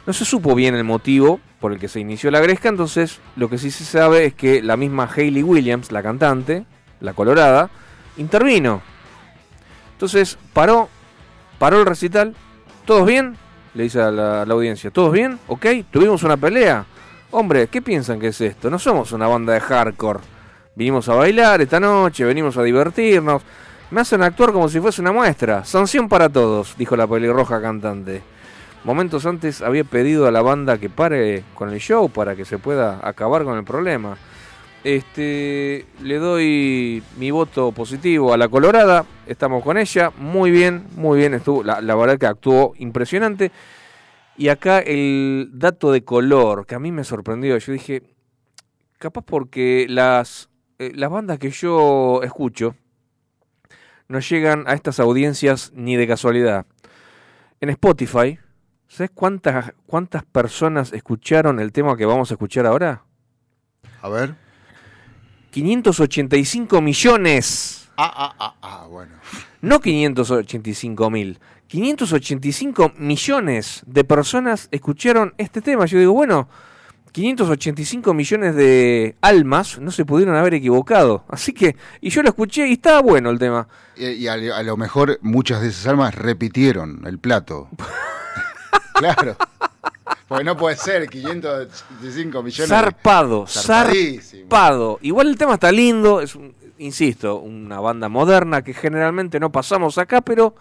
B: No se supo bien el motivo por el que se inició la gresca, entonces lo que sí se sabe es que la misma Hayley Williams, la cantante, la colorada, intervino. Entonces paró, paró el recital, ¿todos bien? Le dice a la, audiencia, ¿todos bien? ¿Ok? ¿Tuvimos una pelea? Hombre, ¿qué piensan que es esto? No somos una banda de hardcore. Vinimos a bailar esta noche, venimos a divertirnos. Me hacen actuar como si fuese una muestra. Sanción para todos, dijo la pelirroja cantante. Momentos antes había pedido a la banda que pare con el show para que se pueda acabar con el problema. Este, le doy mi voto positivo a la Colorada. Estamos con ella. Muy bien, muy bien. Estuvo, la, la verdad que actuó impresionante. Y acá el dato de color que a mí me sorprendió. Yo dije, capaz porque las, eh, las bandas que yo escucho no llegan a estas audiencias ni de casualidad. En Spotify, ¿sabes cuántas, cuántas personas escucharon el tema que vamos a escuchar ahora?
C: A ver.
B: 585 millones.
C: Ah, ah, ah, ah, bueno.
B: No 585 mil. 585 millones de personas escucharon este tema. Yo digo, bueno, 585 millones de almas no se pudieron haber equivocado. Así que, y yo lo escuché y estaba bueno el tema.
C: Y, y a, a lo mejor muchas de esas almas repitieron el plato. claro. Porque no puede ser 585 millones.
B: Zarpado,
C: Zarpadísimo.
B: zarpado. Igual el tema está lindo, es, un- insisto, una banda moderna que generalmente no pasamos acá, pero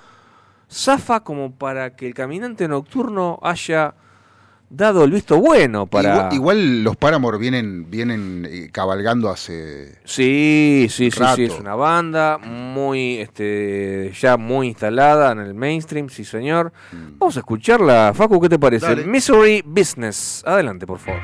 B: zafa como para que el caminante nocturno haya dado el visto bueno para...
C: Igual, igual los Paramore vienen, vienen eh, cabalgando hace.
B: Sí, sí, sí,
C: rato.
B: sí, es una banda muy, este, ya muy instalada en el mainstream, sí señor. Vamos a escucharla, Facu, ¿qué te parece?
C: Mm. Dale.
B: Misery Business, adelante por favor.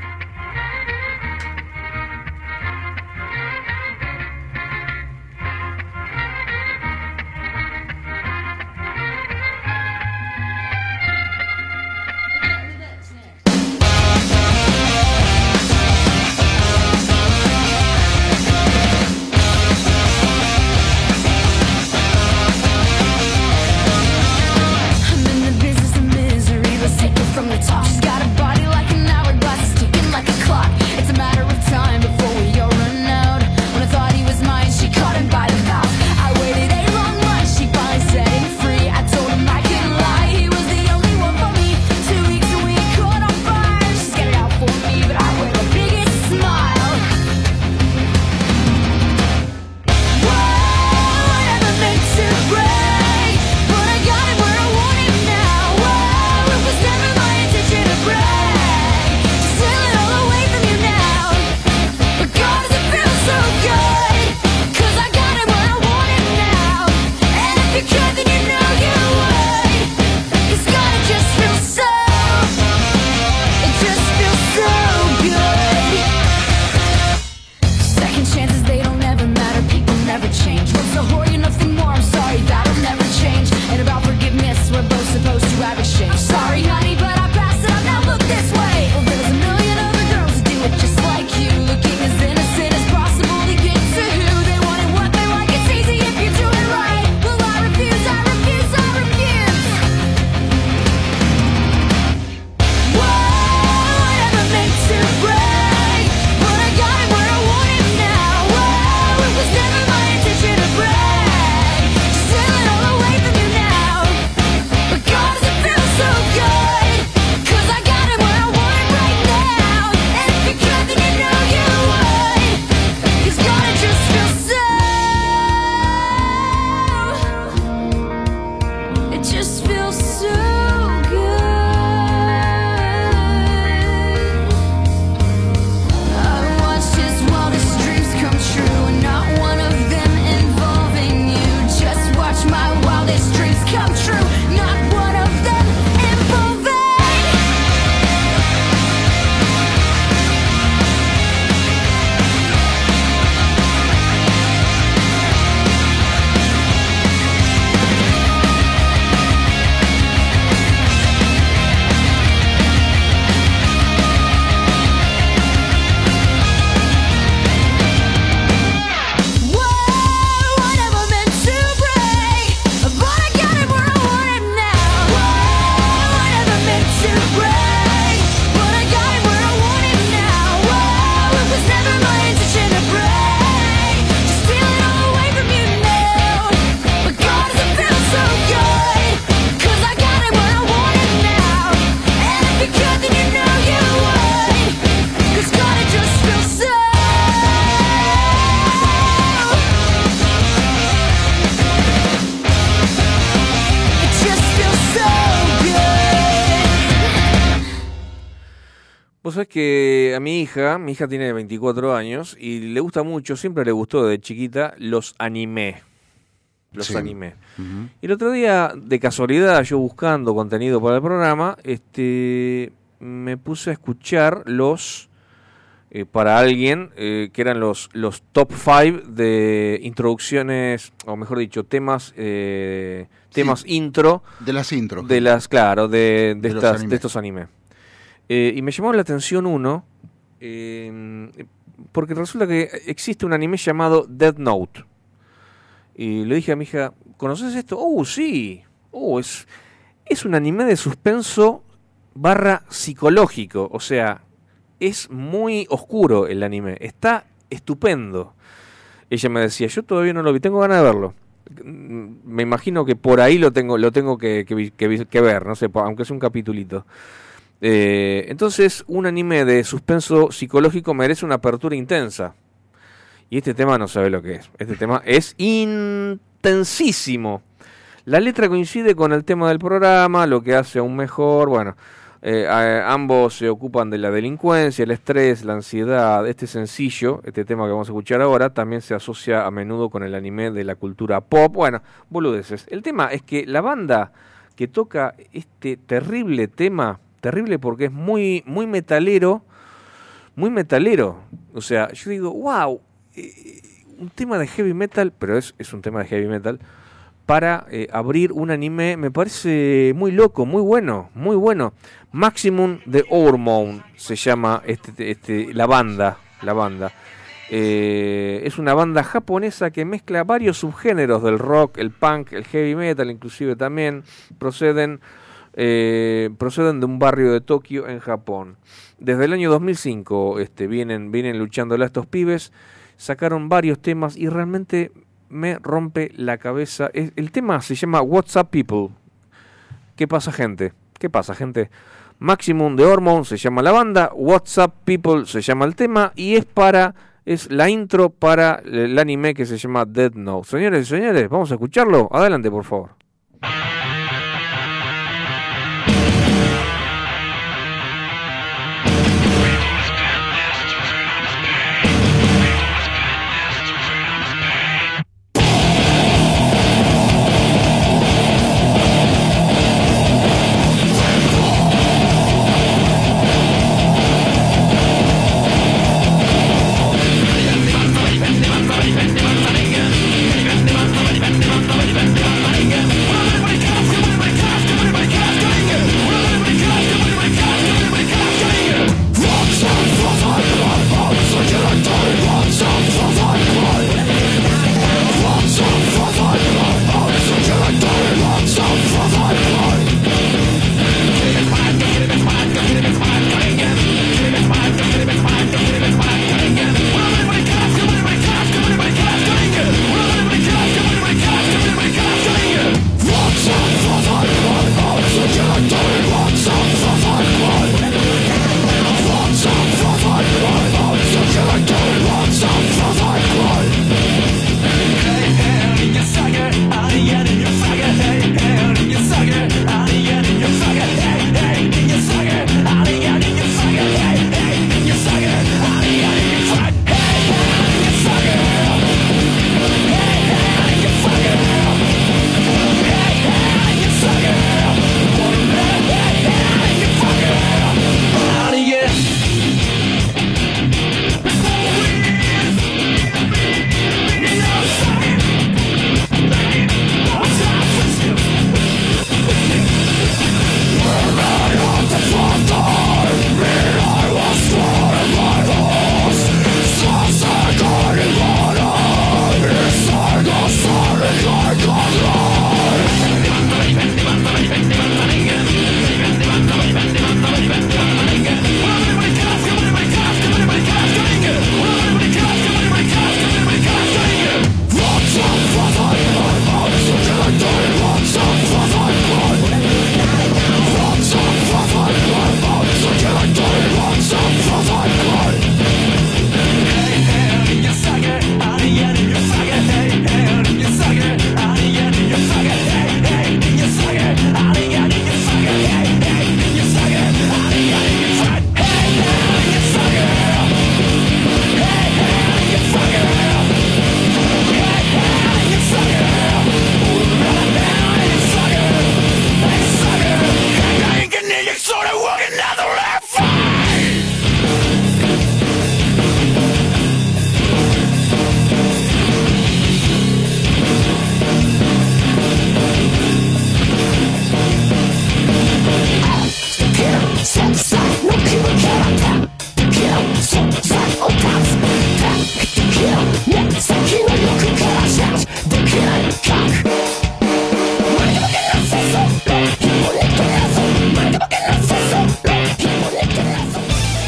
B: Hija, mi hija tiene 24 años y le gusta mucho, siempre le gustó de chiquita los anime. Los
C: Sí.
B: anime. Y el otro día, de casualidad, yo buscando contenido para el programa, este, me puse a escuchar los, eh, para alguien, eh, que eran los, los top 5 de introducciones, o mejor dicho, temas, eh, temas intro.
C: De las intros.
B: De las, claro, de, de,
C: De los
B: estas-
C: anime.
B: de estos animes. Eh, y me llamó la atención uno, eh, porque resulta que existe un anime llamado Death Note. Y le dije a mi hija, ¿conoces esto? Oh, sí. Oh, es, es un anime de suspenso barra psicológico. O sea, es muy oscuro el anime. Está estupendo. Ella me decía, yo todavía no lo vi, tengo ganas de verlo. Mm, Me imagino que por ahí lo tengo, lo tengo que, que que que ver, no sé, aunque sea un capitulito. Eh, entonces, un anime de suspenso psicológico merece una apertura intensa. Y este tema no sabe lo que es. Este tema es intensísimo. La letra coincide con el tema del programa, lo que hace aún mejor. Bueno, eh, ambos se ocupan de la delincuencia, el estrés, la ansiedad. Este sencillo, este tema que vamos a escuchar ahora, también se asocia a menudo con el anime de la cultura pop. Bueno, boludeces. El tema es que la banda que toca este terrible tema, terrible porque es muy, muy metalero, muy metalero. O sea, yo digo, wow, un tema de heavy metal, pero es, es un tema de heavy metal, para eh, abrir un anime, me parece muy loco, muy bueno, muy bueno. Maximum de Hormone se llama este, este, la banda, la banda. Eh, es una banda japonesa que mezcla varios subgéneros del rock, el punk, el heavy metal, inclusive también proceden eh, proceden de un barrio de Tokio en Japón. Desde el año 2005 este, vienen, vienen luchándola estos pibes, sacaron varios temas y realmente me rompe la cabeza. El tema se llama What's Up People. ¿Qué pasa gente? ¿Qué pasa gente? Maximum de Hormone se llama la banda, What's Up People se llama el tema y es para es la intro para el anime que se llama Dead Note. Señores y señores, vamos a escucharlo. Adelante, por favor.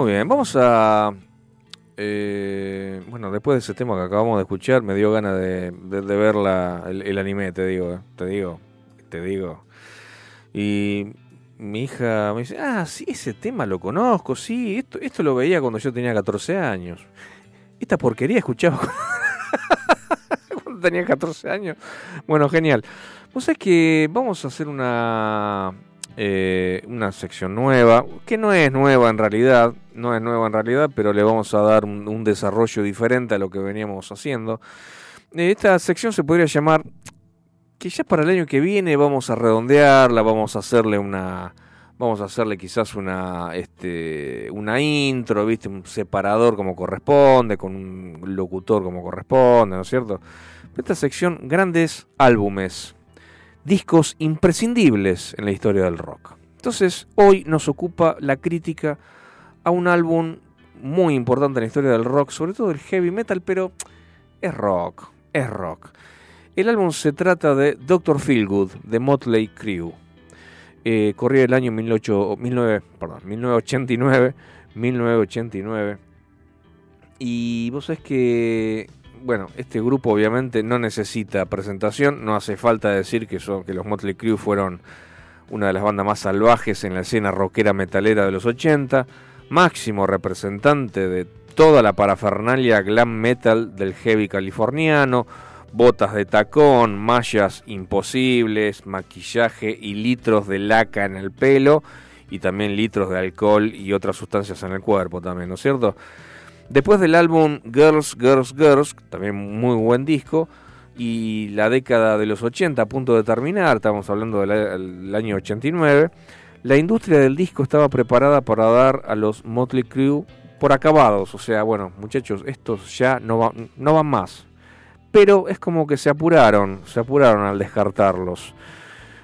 B: Muy bien, vamos a... eh, bueno, después de ese tema que acabamos de escuchar, me dio ganas de, de- ver el, el anime, te digo, eh, te digo, te digo. Y mi hija me dice, ah, sí, ese tema lo conozco, sí, esto, esto lo veía cuando yo tenía 14 años. Esta porquería escuchaba cuando tenía 14 años. Bueno, genial. Vos sabés que vamos a hacer una, eh, una sección nueva, que no es nueva en realidad, no es nueva en realidad, pero le vamos a dar un, desarrollo diferente a lo que veníamos haciendo. Eh, Esta sección se podría llamar, que ya para el año que viene vamos a redondearla, vamos a hacerle una... Vamos a hacerle quizás una, este, una intro, ¿viste? Un separador como corresponde, con un locutor como corresponde, ¿no es cierto? Esta sección, grandes álbumes, discos imprescindibles en la historia del rock. Entonces, hoy nos ocupa la crítica a un álbum muy importante en la historia del rock, sobre todo el heavy metal, pero es rock, es rock. El álbum se trata de Dr. Feelgood, de Motley Crue. Eh, corría el año 18 19 perdón, 1989, 1989. Y vos sabés que, bueno, este grupo obviamente no necesita presentación, no hace falta decir que, son, que los Motley Crue fueron una de las bandas más salvajes en la escena rockera metalera de los 80, máximo representante de toda la parafernalia glam metal del heavy californiano, botas de tacón, mallas imposibles, maquillaje y litros de laca en el pelo y también litros de alcohol y otras sustancias en el cuerpo también, ¿no es cierto? Después del álbum Girls, Girls, Girls, también muy buen disco, y la década de los 80 a punto de terminar, estamos hablando del año 89, la industria del disco estaba preparada para dar a los Motley Crue por acabados, o sea, bueno, muchachos, estos ya no, va- no van más. Pero es como que se apuraron, se apuraron al descartarlos.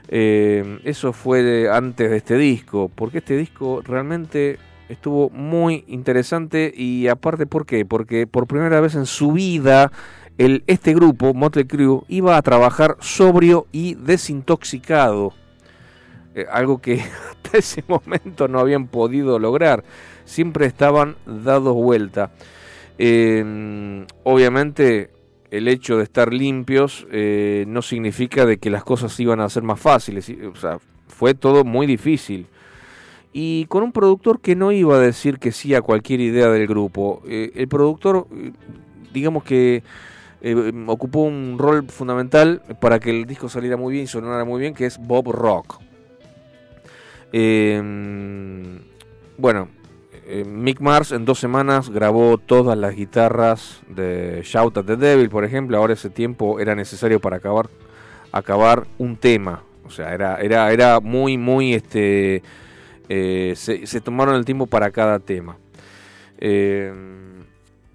B: Eh, eso fue antes de este disco, porque este disco realmente estuvo muy interesante y aparte, ¿por qué? Porque por primera vez en su vida el, este grupo, Motley Crue, iba a trabajar sobrio y desintoxicado. Eh, algo que hasta ese momento no habían podido lograr. Siempre estaban dados vuelta. Eh, obviamente el hecho de estar limpios eh, no significa de que las cosas iban a ser más fáciles. O sea, fue todo muy difícil. Y con un productor que no iba a decir que sí a cualquier idea del grupo. Eh, el productor, eh, digamos que eh, ocupó un rol fundamental para que el disco saliera muy bien y sonara muy bien, que es Bob Rock. Eh, bueno, Mick Mars en dos semanas grabó todas las guitarras de Shout at the Devil, por ejemplo. Ahora ese tiempo era necesario para acabar, acabar un tema. O sea, era, era, era muy, muy, este, eh, se, tomaron el tiempo para cada tema. Eh,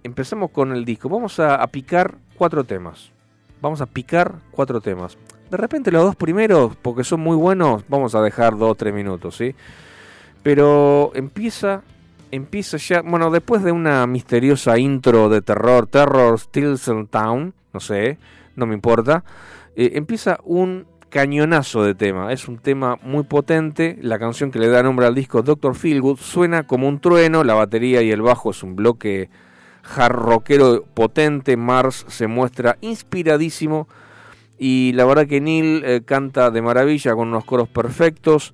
B: empezamos con el disco. Vamos a, a picar cuatro temas. Vamos a picar cuatro temas. De repente los dos primeros, porque son muy buenos, vamos a dejar dos o tres minutos, ¿sí? Pero empieza, empieza ya, bueno, después de una misteriosa intro de terror, Terror Stilson Town, no sé, no me importa, eh, empieza un cañonazo de tema. Es un tema muy potente. La canción que le da nombre al disco, Doctor Feelgood, suena como un trueno. La batería y el bajo es un bloque hard rockero potente. Mars se muestra inspiradísimo. Y la verdad que Neil eh, canta de maravilla con unos coros perfectos.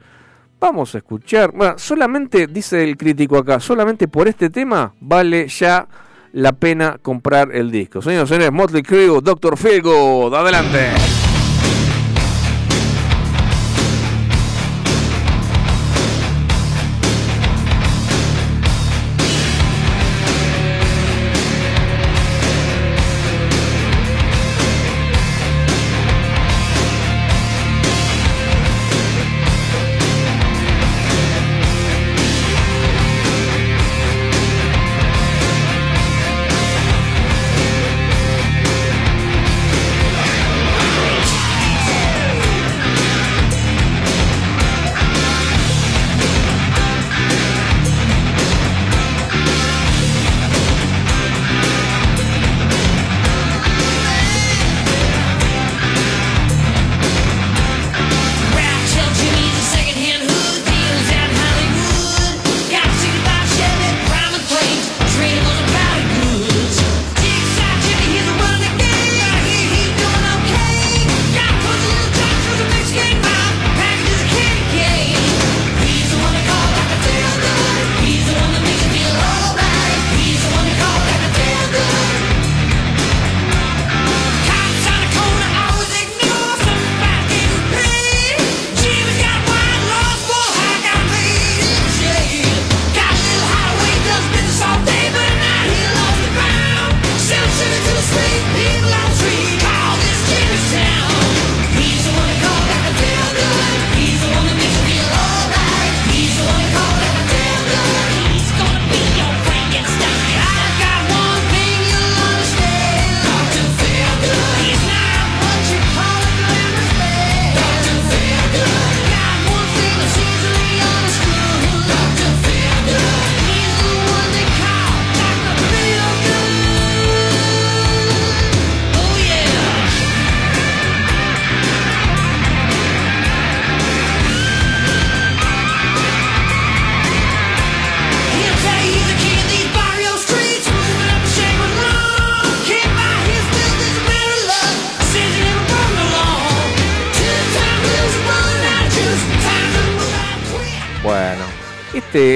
B: Vamos a escuchar. Bueno, solamente, dice el crítico acá, solamente por este tema vale ya la pena comprar el disco. Señores, señores, Motley Crue, Doctor Feelgood, adelante.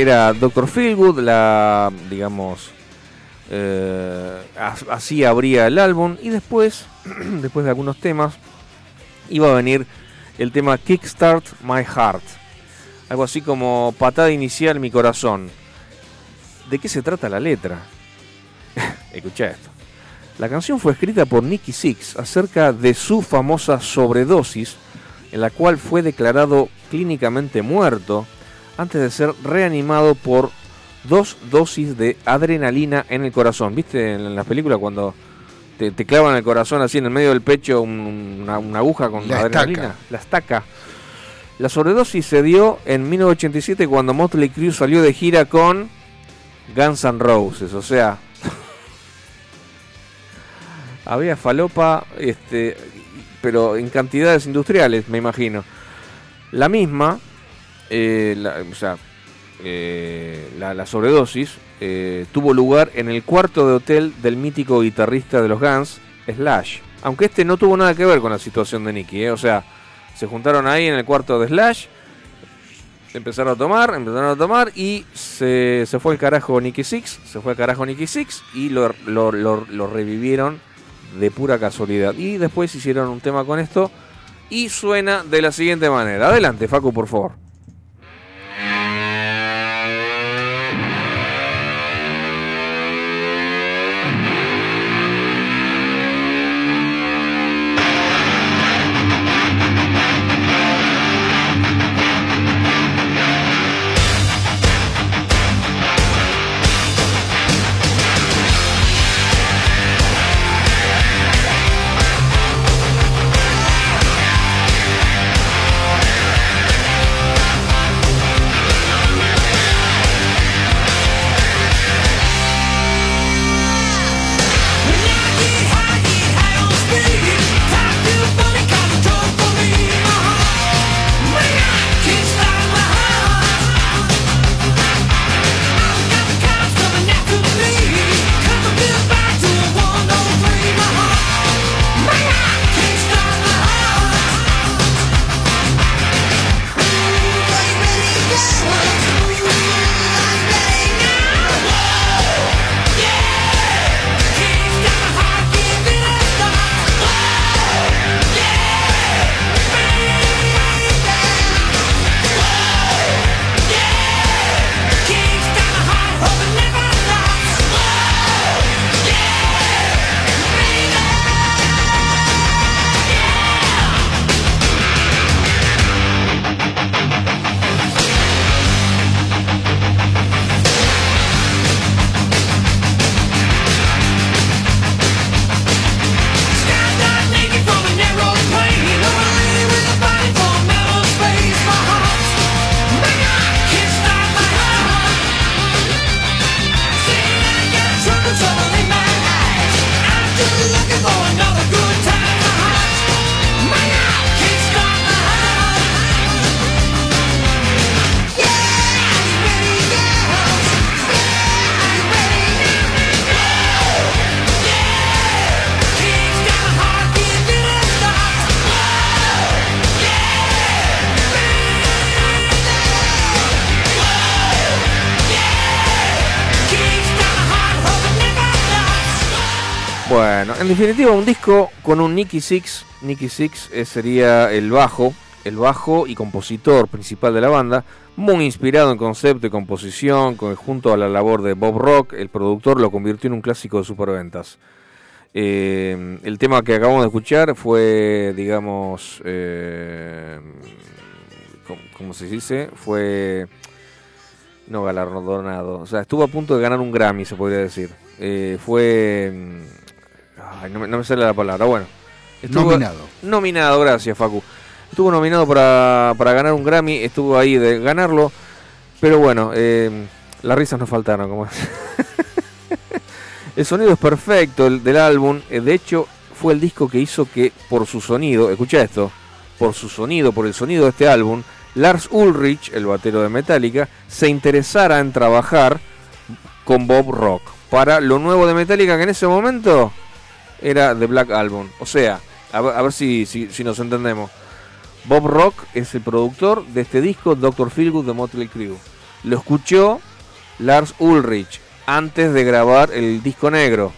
B: Era Dr. Feelgood, la, digamos, eh, así abría el álbum y después, después de algunos temas, iba a venir el tema Kickstart My Heart, algo así como patada inicial mi corazón. ¿De qué se trata la letra? Escucha esto. La canción fue escrita por Nicky Six acerca de su famosa sobredosis, en la cual fue declarado clínicamente muerto antes de ser reanimado por dos dosis de adrenalina en el corazón. ¿Viste en la película cuando te, clavan el corazón así en el medio del pecho una, aguja con la adrenalina? La estaca. La sobredosis se dio en 1987 cuando Motley Crue salió de gira con Guns N' Roses. O sea, había falopa, este, pero en cantidades industriales, me imagino. La misma, eh, o sea, eh, la, sobredosis eh, tuvo lugar en el cuarto de hotel del mítico guitarrista de los Guns, Slash. Aunque este no tuvo nada que ver con la situación de Nicky, o sea, se juntaron ahí en el cuarto de Slash, empezaron a tomar, empezaron a tomar y se, fue el carajo Nicky Six, se fue el carajo Nicky Six y lo, lo revivieron de pura casualidad. Y después hicieron un tema con esto y suena de la siguiente manera. Adelante, Facu, por favor. En definitiva, un disco con un Nicky Six. Nicky Six eh, sería el bajo, el bajo y compositor principal de la banda, muy inspirado en concepto y composición, junto a la labor de Bob Rock, el productor lo convirtió en un clásico de superventas. Eh, el tema que acabamos de escuchar fue, digamos, eh, ¿cómo se dice? Fue no galardonado, o sea, estuvo a punto de ganar un Grammy, se podría decir. fue no, me, sale la palabra. Bueno.
C: nominado.
B: Nominado, gracias, Facu. Estuvo nominado para, ganar un Grammy, estuvo ahí de ganarlo. Pero bueno, eh, las risas nos faltaron. Como el sonido es perfecto el, del álbum. Eh, de hecho, fue el disco que hizo que, por su sonido, escucha esto, por su sonido, por el sonido de este álbum, Lars Ulrich, el batero de Metallica, se interesara en trabajar con Bob Rock para lo nuevo de Metallica que en ese momento era The Black Album. O sea, a ver, si, si, nos entendemos. Bob Rock es el productor de este disco, Dr. Feelgood de Motley Crue. lo escuchó Lars Ulrich antes de grabar el disco negro.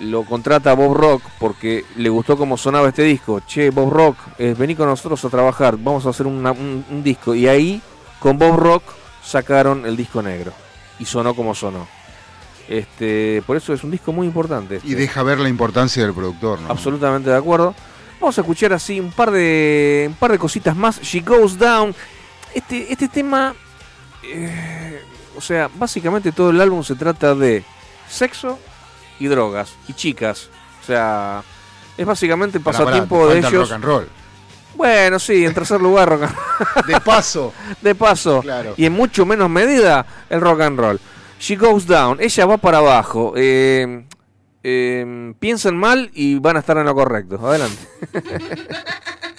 B: Lo contrata Bob Rock porque le gustó cómo sonaba este disco. Che, Bob Rock, eh, vení con nosotros a trabajar, vamos a hacer un disco. Y ahí, con Bob Rock, sacaron el disco negro. Y sonó como sonó. Este, por eso es un disco muy importante. este.
C: Y deja ver la importancia del productor, ¿no?
B: Absolutamente de acuerdo. Vamos a escuchar así un par de un par de cositas más. She Goes Down. Este, este tema, eh, o sea, básicamente todo el álbum se trata de sexo y drogas y chicas. O sea, es básicamente el
C: Pará, pará,
B: pasatiempo de
C: el
B: ellos.
C: rock and roll.
B: Bueno, sí, en tercer lugar rock and
C: De paso.
B: de paso.
C: Claro.
B: Y en mucho menos medida el rock and roll. She goes down, ella va para abajo. Eh, piensan mal y van a estar en lo correcto. Adelante.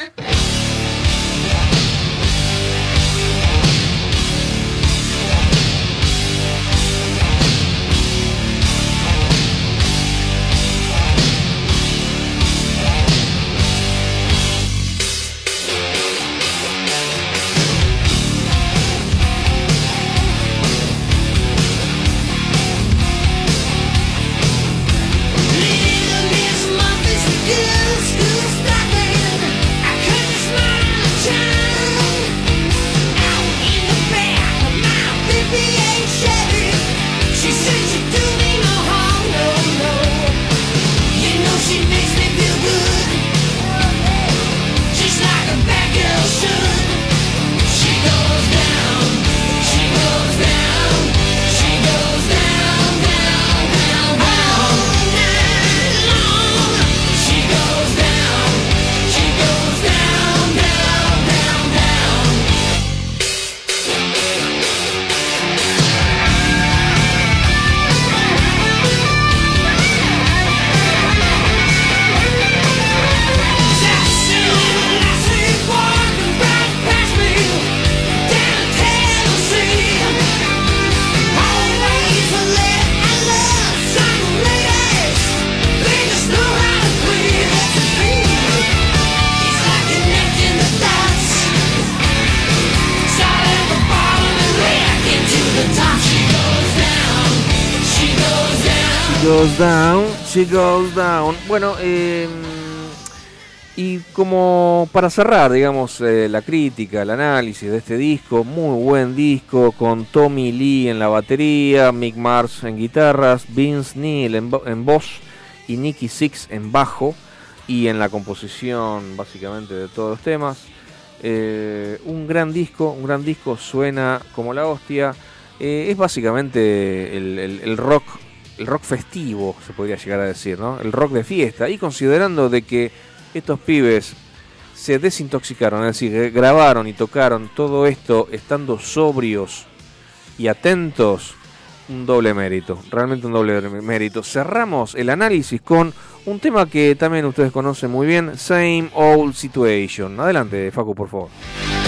B: goes down, she goes down. Bueno, eh, y como para cerrar, digamos, eh, la crítica, el análisis de este disco, muy buen disco, con Tommy Lee en la batería, Mick Mars en guitarras, Vince Neil en, en voz y Nicky Six en bajo y en la composición básicamente de todos los temas. Eh, un gran disco, un gran disco, suena como la hostia. Eh, es básicamente el rock, el rock festivo, se podría llegar a decir, ¿no? El rock de fiesta. Y considerando de que estos pibes se desintoxicaron, es decir, grabaron y tocaron todo esto estando sobrios y atentos, un doble mérito, realmente un doble mérito. Cerramos el análisis con un tema que también ustedes conocen muy bien, Same Old Situation. Adelante, Facu, por favor.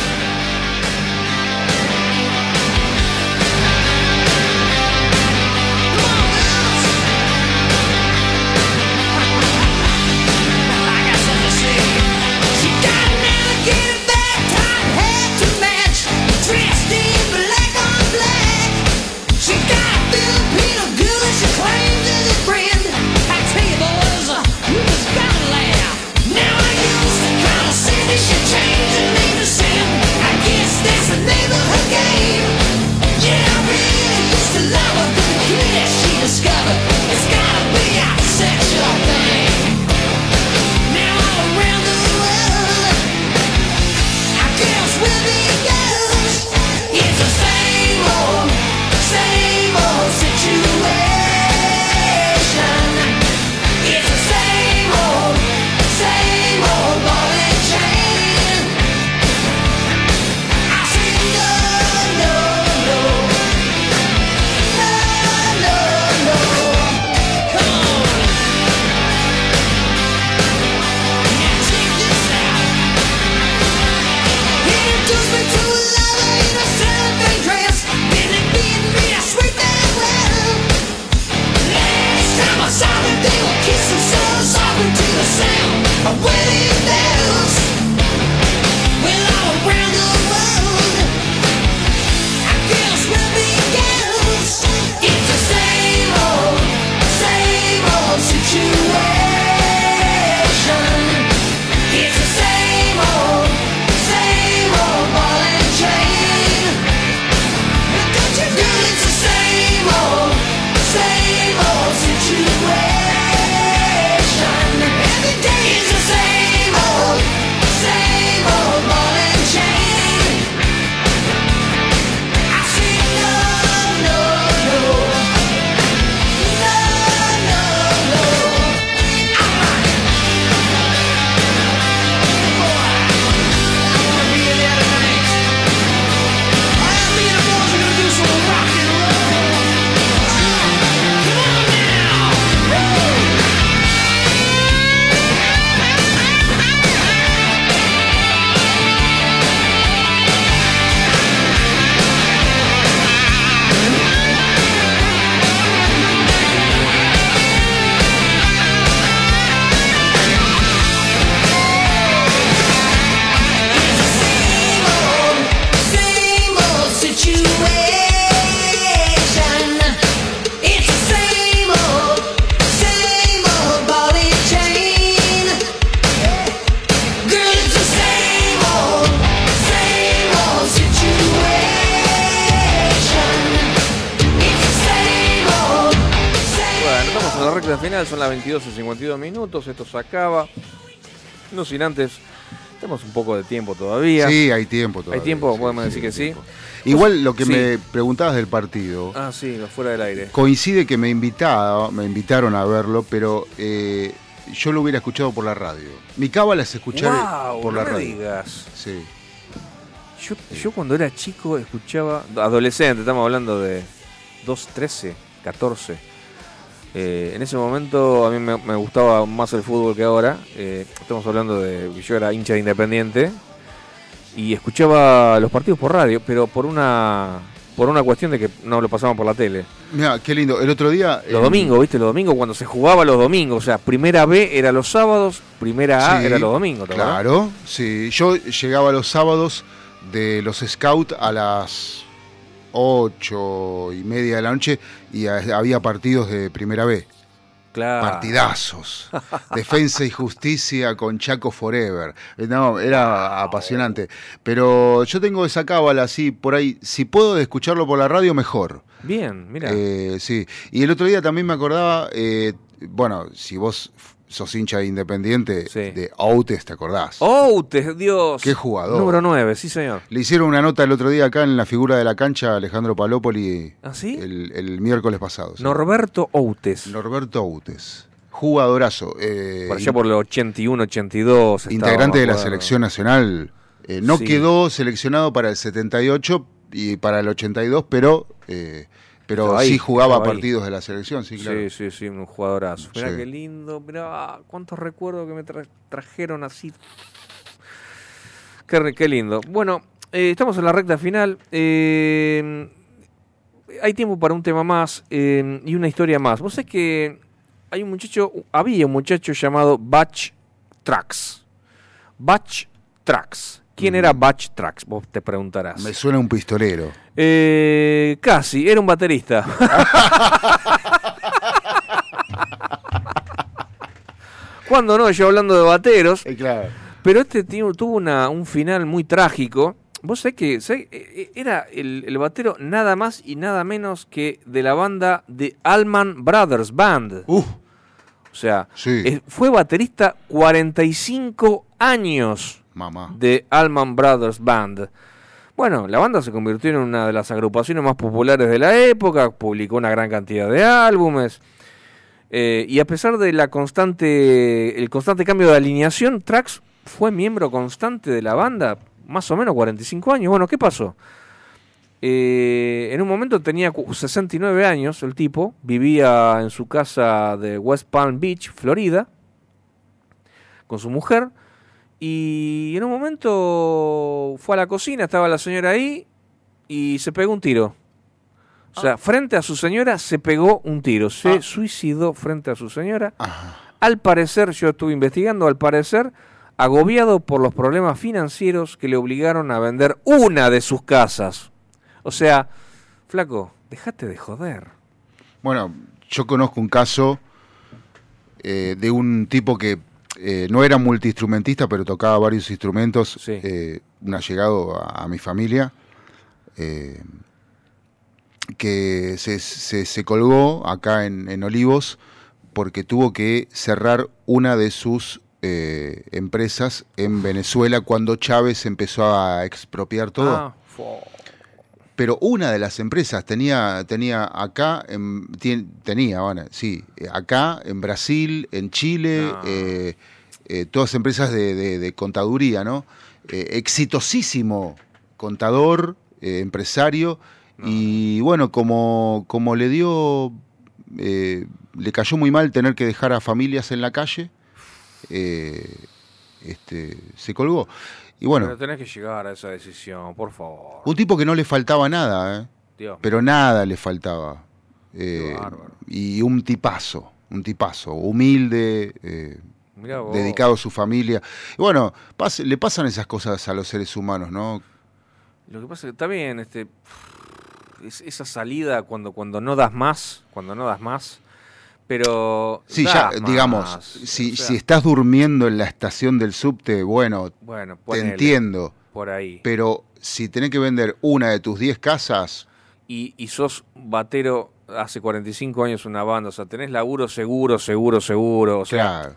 B: Las 22 y 52 minutos, esto se acaba. No sin antes, tenemos un poco de tiempo todavía.
C: Sí, hay tiempo todavía.
B: ¿Hay tiempo?
C: sí,
B: Podemos
C: sí,
B: decir que sí.
C: Igual lo que
B: Sí.
C: me preguntabas del partido,
B: Ah, sí, fuera del aire.
C: coincide que me invitaba, me invitaron a verlo, pero eh, yo lo hubiera escuchado por la radio. Mi cábala es escuchar
B: Wow,
C: por
B: no
C: la
B: me
C: radio.
B: digas.
C: Sí.
B: Yo, yo cuando era chico escuchaba, adolescente, estamos hablando de 2, 13, 14. Eh, en ese momento a mí me, me gustaba más el fútbol que ahora. eh, estamos hablando de que yo era hincha de Independiente y escuchaba los partidos por radio, pero por una por una cuestión de que no lo pasaban por la tele.
C: Mira, qué lindo. El otro día.
B: Los domingos, ¿viste? Los domingos cuando se jugaba los domingos, o sea, primera B era los sábados, primera A
C: Sí,
B: era los domingos.
C: Claro, sí. Yo llegaba los sábados de los scouts a las ocho y media de la noche y había partidos de primera B.
B: Claro.
C: Partidazos. Defensa y justicia con Chaco Forever. Eh, No, era apasionante. Pero yo tengo esa cábala así por ahí. Si puedo escucharlo por la radio, mejor.
B: Bien, mira.
C: Eh, sí. Y el otro día también me acordaba, eh, bueno, si vos sos hincha de Independiente, de Outes, ¿te acordás?
B: Outes, Dios.
C: Qué jugador.
B: Número 9, sí, señor.
C: Le hicieron una nota el otro día acá en la figura de la cancha a Alejandro Palópoli
B: ¿Ah, sí?
C: el, el miércoles pasado. sí.
B: Norberto Outes.
C: Norberto Outes. Jugadorazo. eh,
B: Por allá por los 81, 82. estaba,
C: integrante de la selección nacional. Eh, no quedó seleccionado para el 78 y para el 82, pero, eh, pero
B: Estaba ahí,
C: sí jugaba
B: ahí.
C: partidos de la selección, sí, claro.
B: Sí, sí, sí, un jugadorazo. Mirá
C: Sí.
B: qué lindo, mirá cuántos recuerdos que me tra- trajeron así. Qué, qué lindo. Bueno, eh, estamos en la recta final. eh, hay tiempo para un tema más eh, y una historia más. Vos sabés que hay un muchacho, había un muchacho llamado Batch Trax. Batch Trax. ¿Quién era Batch Trax? Vos te preguntarás.
C: Me suena un pistolero.
B: Eh, casi, era un baterista. Cuando no, yo hablando de bateros. Pero este tío tuvo una, un final muy trágico. Vos sabés que sabés, eh, eh, era el, el batero nada más y nada menos que de la banda de Allman Brothers Band. O sea, eh, fue baterista 45 años De Allman Brothers Band. Bueno, la banda se convirtió en una de las agrupaciones más populares de la época, publicó una gran cantidad de álbumes. eh, y a pesar de la constante, el constante cambio de alineación, Trax fue miembro constante de la banda, más o menos 45 años. Bueno, ¿qué pasó? Eh, en un momento tenía cu- 69 años el tipo, vivía en su casa de West Palm Beach, Florida, con su mujer. Y en un momento fue a la cocina, estaba la señora ahí y se pegó un tiro. O sea, frente a su señora se pegó un tiro. Se suicidó frente a su señora. Al parecer, yo estuve investigando, al parecer, agobiado por los problemas financieros que le obligaron a vender una de sus casas. O sea, flaco, déjate de joder.
C: Bueno, yo conozco un caso eh, de un tipo que eh, no era multiinstrumentista, pero tocaba varios instrumentos, eh, un allegado a, a mi familia, eh, que se, se- se colgó acá en, en Olivos porque tuvo que cerrar una de sus eh, empresas en Venezuela cuando Chávez empezó a expropiar todo.
B: Ah,
C: pero una de las empresas tenía, tenía acá, en- tenía, bueno, sí, eh, acá, en Brasil, en Chile, eh, eh, todas empresas de, de- de contaduría, ¿no? Eh, exitosísimo contador, empresario, y bueno, como, como le dio, eh, le cayó muy mal tener que dejar a familias en la calle, este, se colgó. Y bueno,
B: Pero tenés que llegar a esa decisión, por favor.
C: un tipo que no le faltaba nada, ¿eh?
B: Dios
C: pero nada le faltaba. Eh, y un tipazo, un tipazo, humilde, eh, dedicado a su familia. Y bueno, pas- le pasan esas cosas a los seres humanos, ¿no?
B: Lo que pasa es que está bien, este, es- esa salida cuando, cuando no das más, cuando no das más, pero...
C: Sí, ya,
B: más,
C: digamos, si,
B: o sea,
C: si estás durmiendo en la estación del subte, bueno,
B: Bueno,
C: te entiendo.
B: Por ahí.
C: Pero si tenés que vender una de tus 10 casas,
B: Y, y sos batero hace 45 años una banda, o sea, tenés laburo seguro, seguro, seguro, o sea,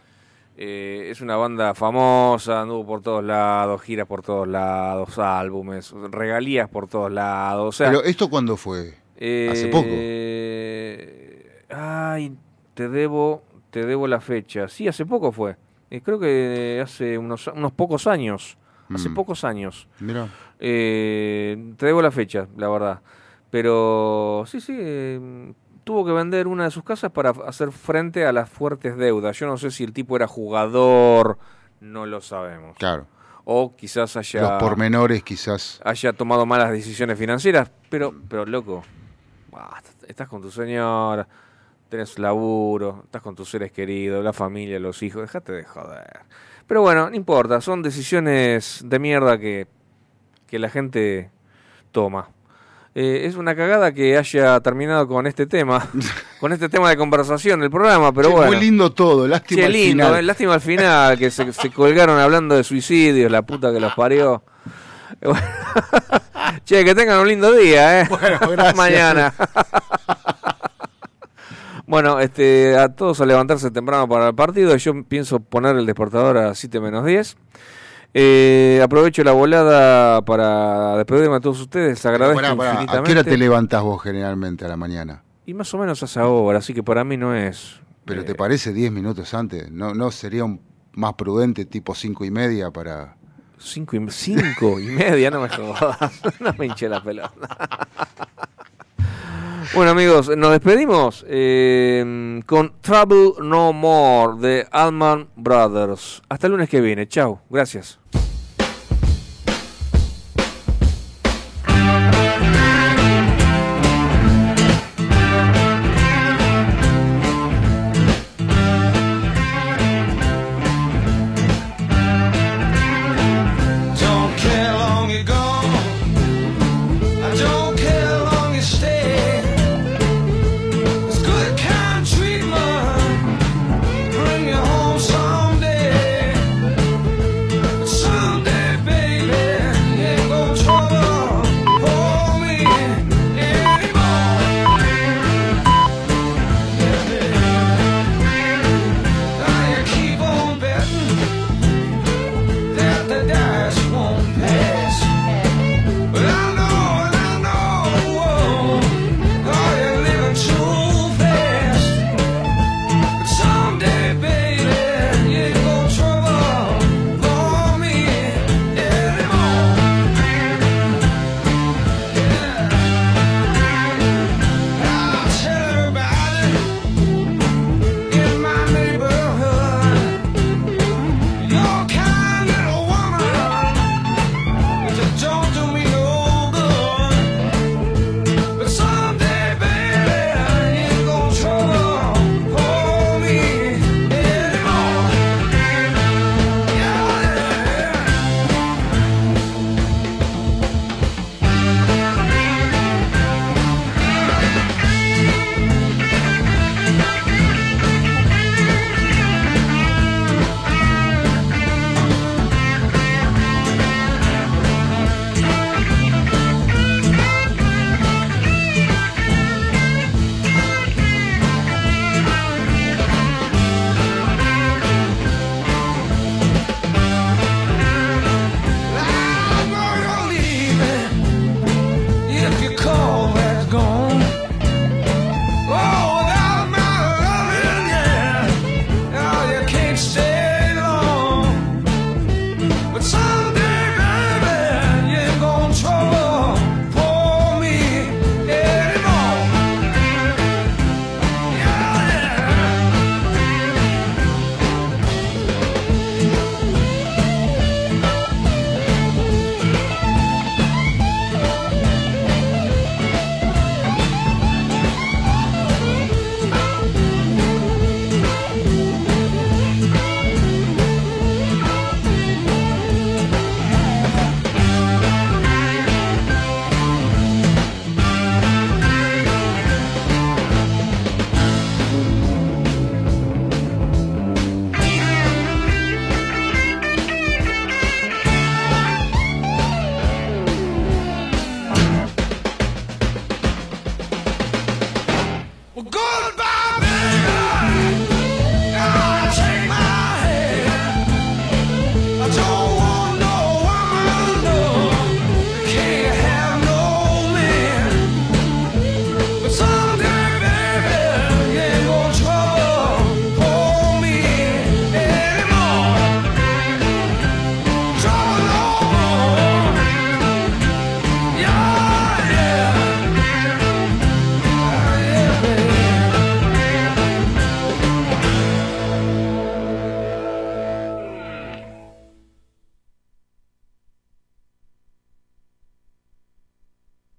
B: eh, es una banda famosa, anduvo por todos lados, giras por todos lados, álbumes, regalías por todos lados, o sea...
C: Pero ¿esto cuándo fue? Hace poco.
B: Eh, ay, te debo, te debo la fecha. Sí, hace poco fue. Eh, creo que hace unos, unos pocos años. Hace
C: Mm.
B: pocos años.
C: Mira.
B: Eh, te debo la fecha, la verdad. Pero sí, sí, eh, tuvo que vender una de sus casas para hacer frente a las fuertes deudas. Yo no sé si el tipo era jugador, no lo sabemos.
C: Claro.
B: O quizás haya,
C: Los pormenores quizás.
B: haya tomado malas decisiones financieras, pero, pero loco, estás con tu señora, tenés laburo, estás con tus seres queridos, la familia, los hijos, dejate de joder. Pero bueno, no importa, son decisiones de mierda que, que la gente toma. Eh, es una cagada que haya terminado con este tema, con este tema de conversación el programa, pero
C: Che,
B: bueno.
C: Muy lindo todo, lástima
B: Che,
C: al
B: lindo,
C: final.
B: eh, lástima al final, que se, se colgaron hablando de suicidios, la puta que los parió. Che, que tengan un lindo día, ¿eh?
C: Bueno, gracias.
B: Mañana. Bueno, este, a todos a levantarse temprano para el partido. Yo pienso poner el despertador a 7 menos 10. Eh, aprovecho la volada para despedirme a todos ustedes. Les agradezco
C: Pará, pará, ¿A qué
B: infinitamente.
C: hora te levantás vos generalmente a la mañana?
B: Y más o menos a esa hora, así que para mí no es.
C: ¿Pero te parece 10 minutos antes? ¿No, no sería un más prudente tipo 5 y media para...?
B: Cinco y, cinco y media, no me jodas. No me hinché la pelota. Bueno amigos, nos despedimos eh, con Trouble No More de Allman Brothers. Hasta el lunes que viene. Chao. Gracias.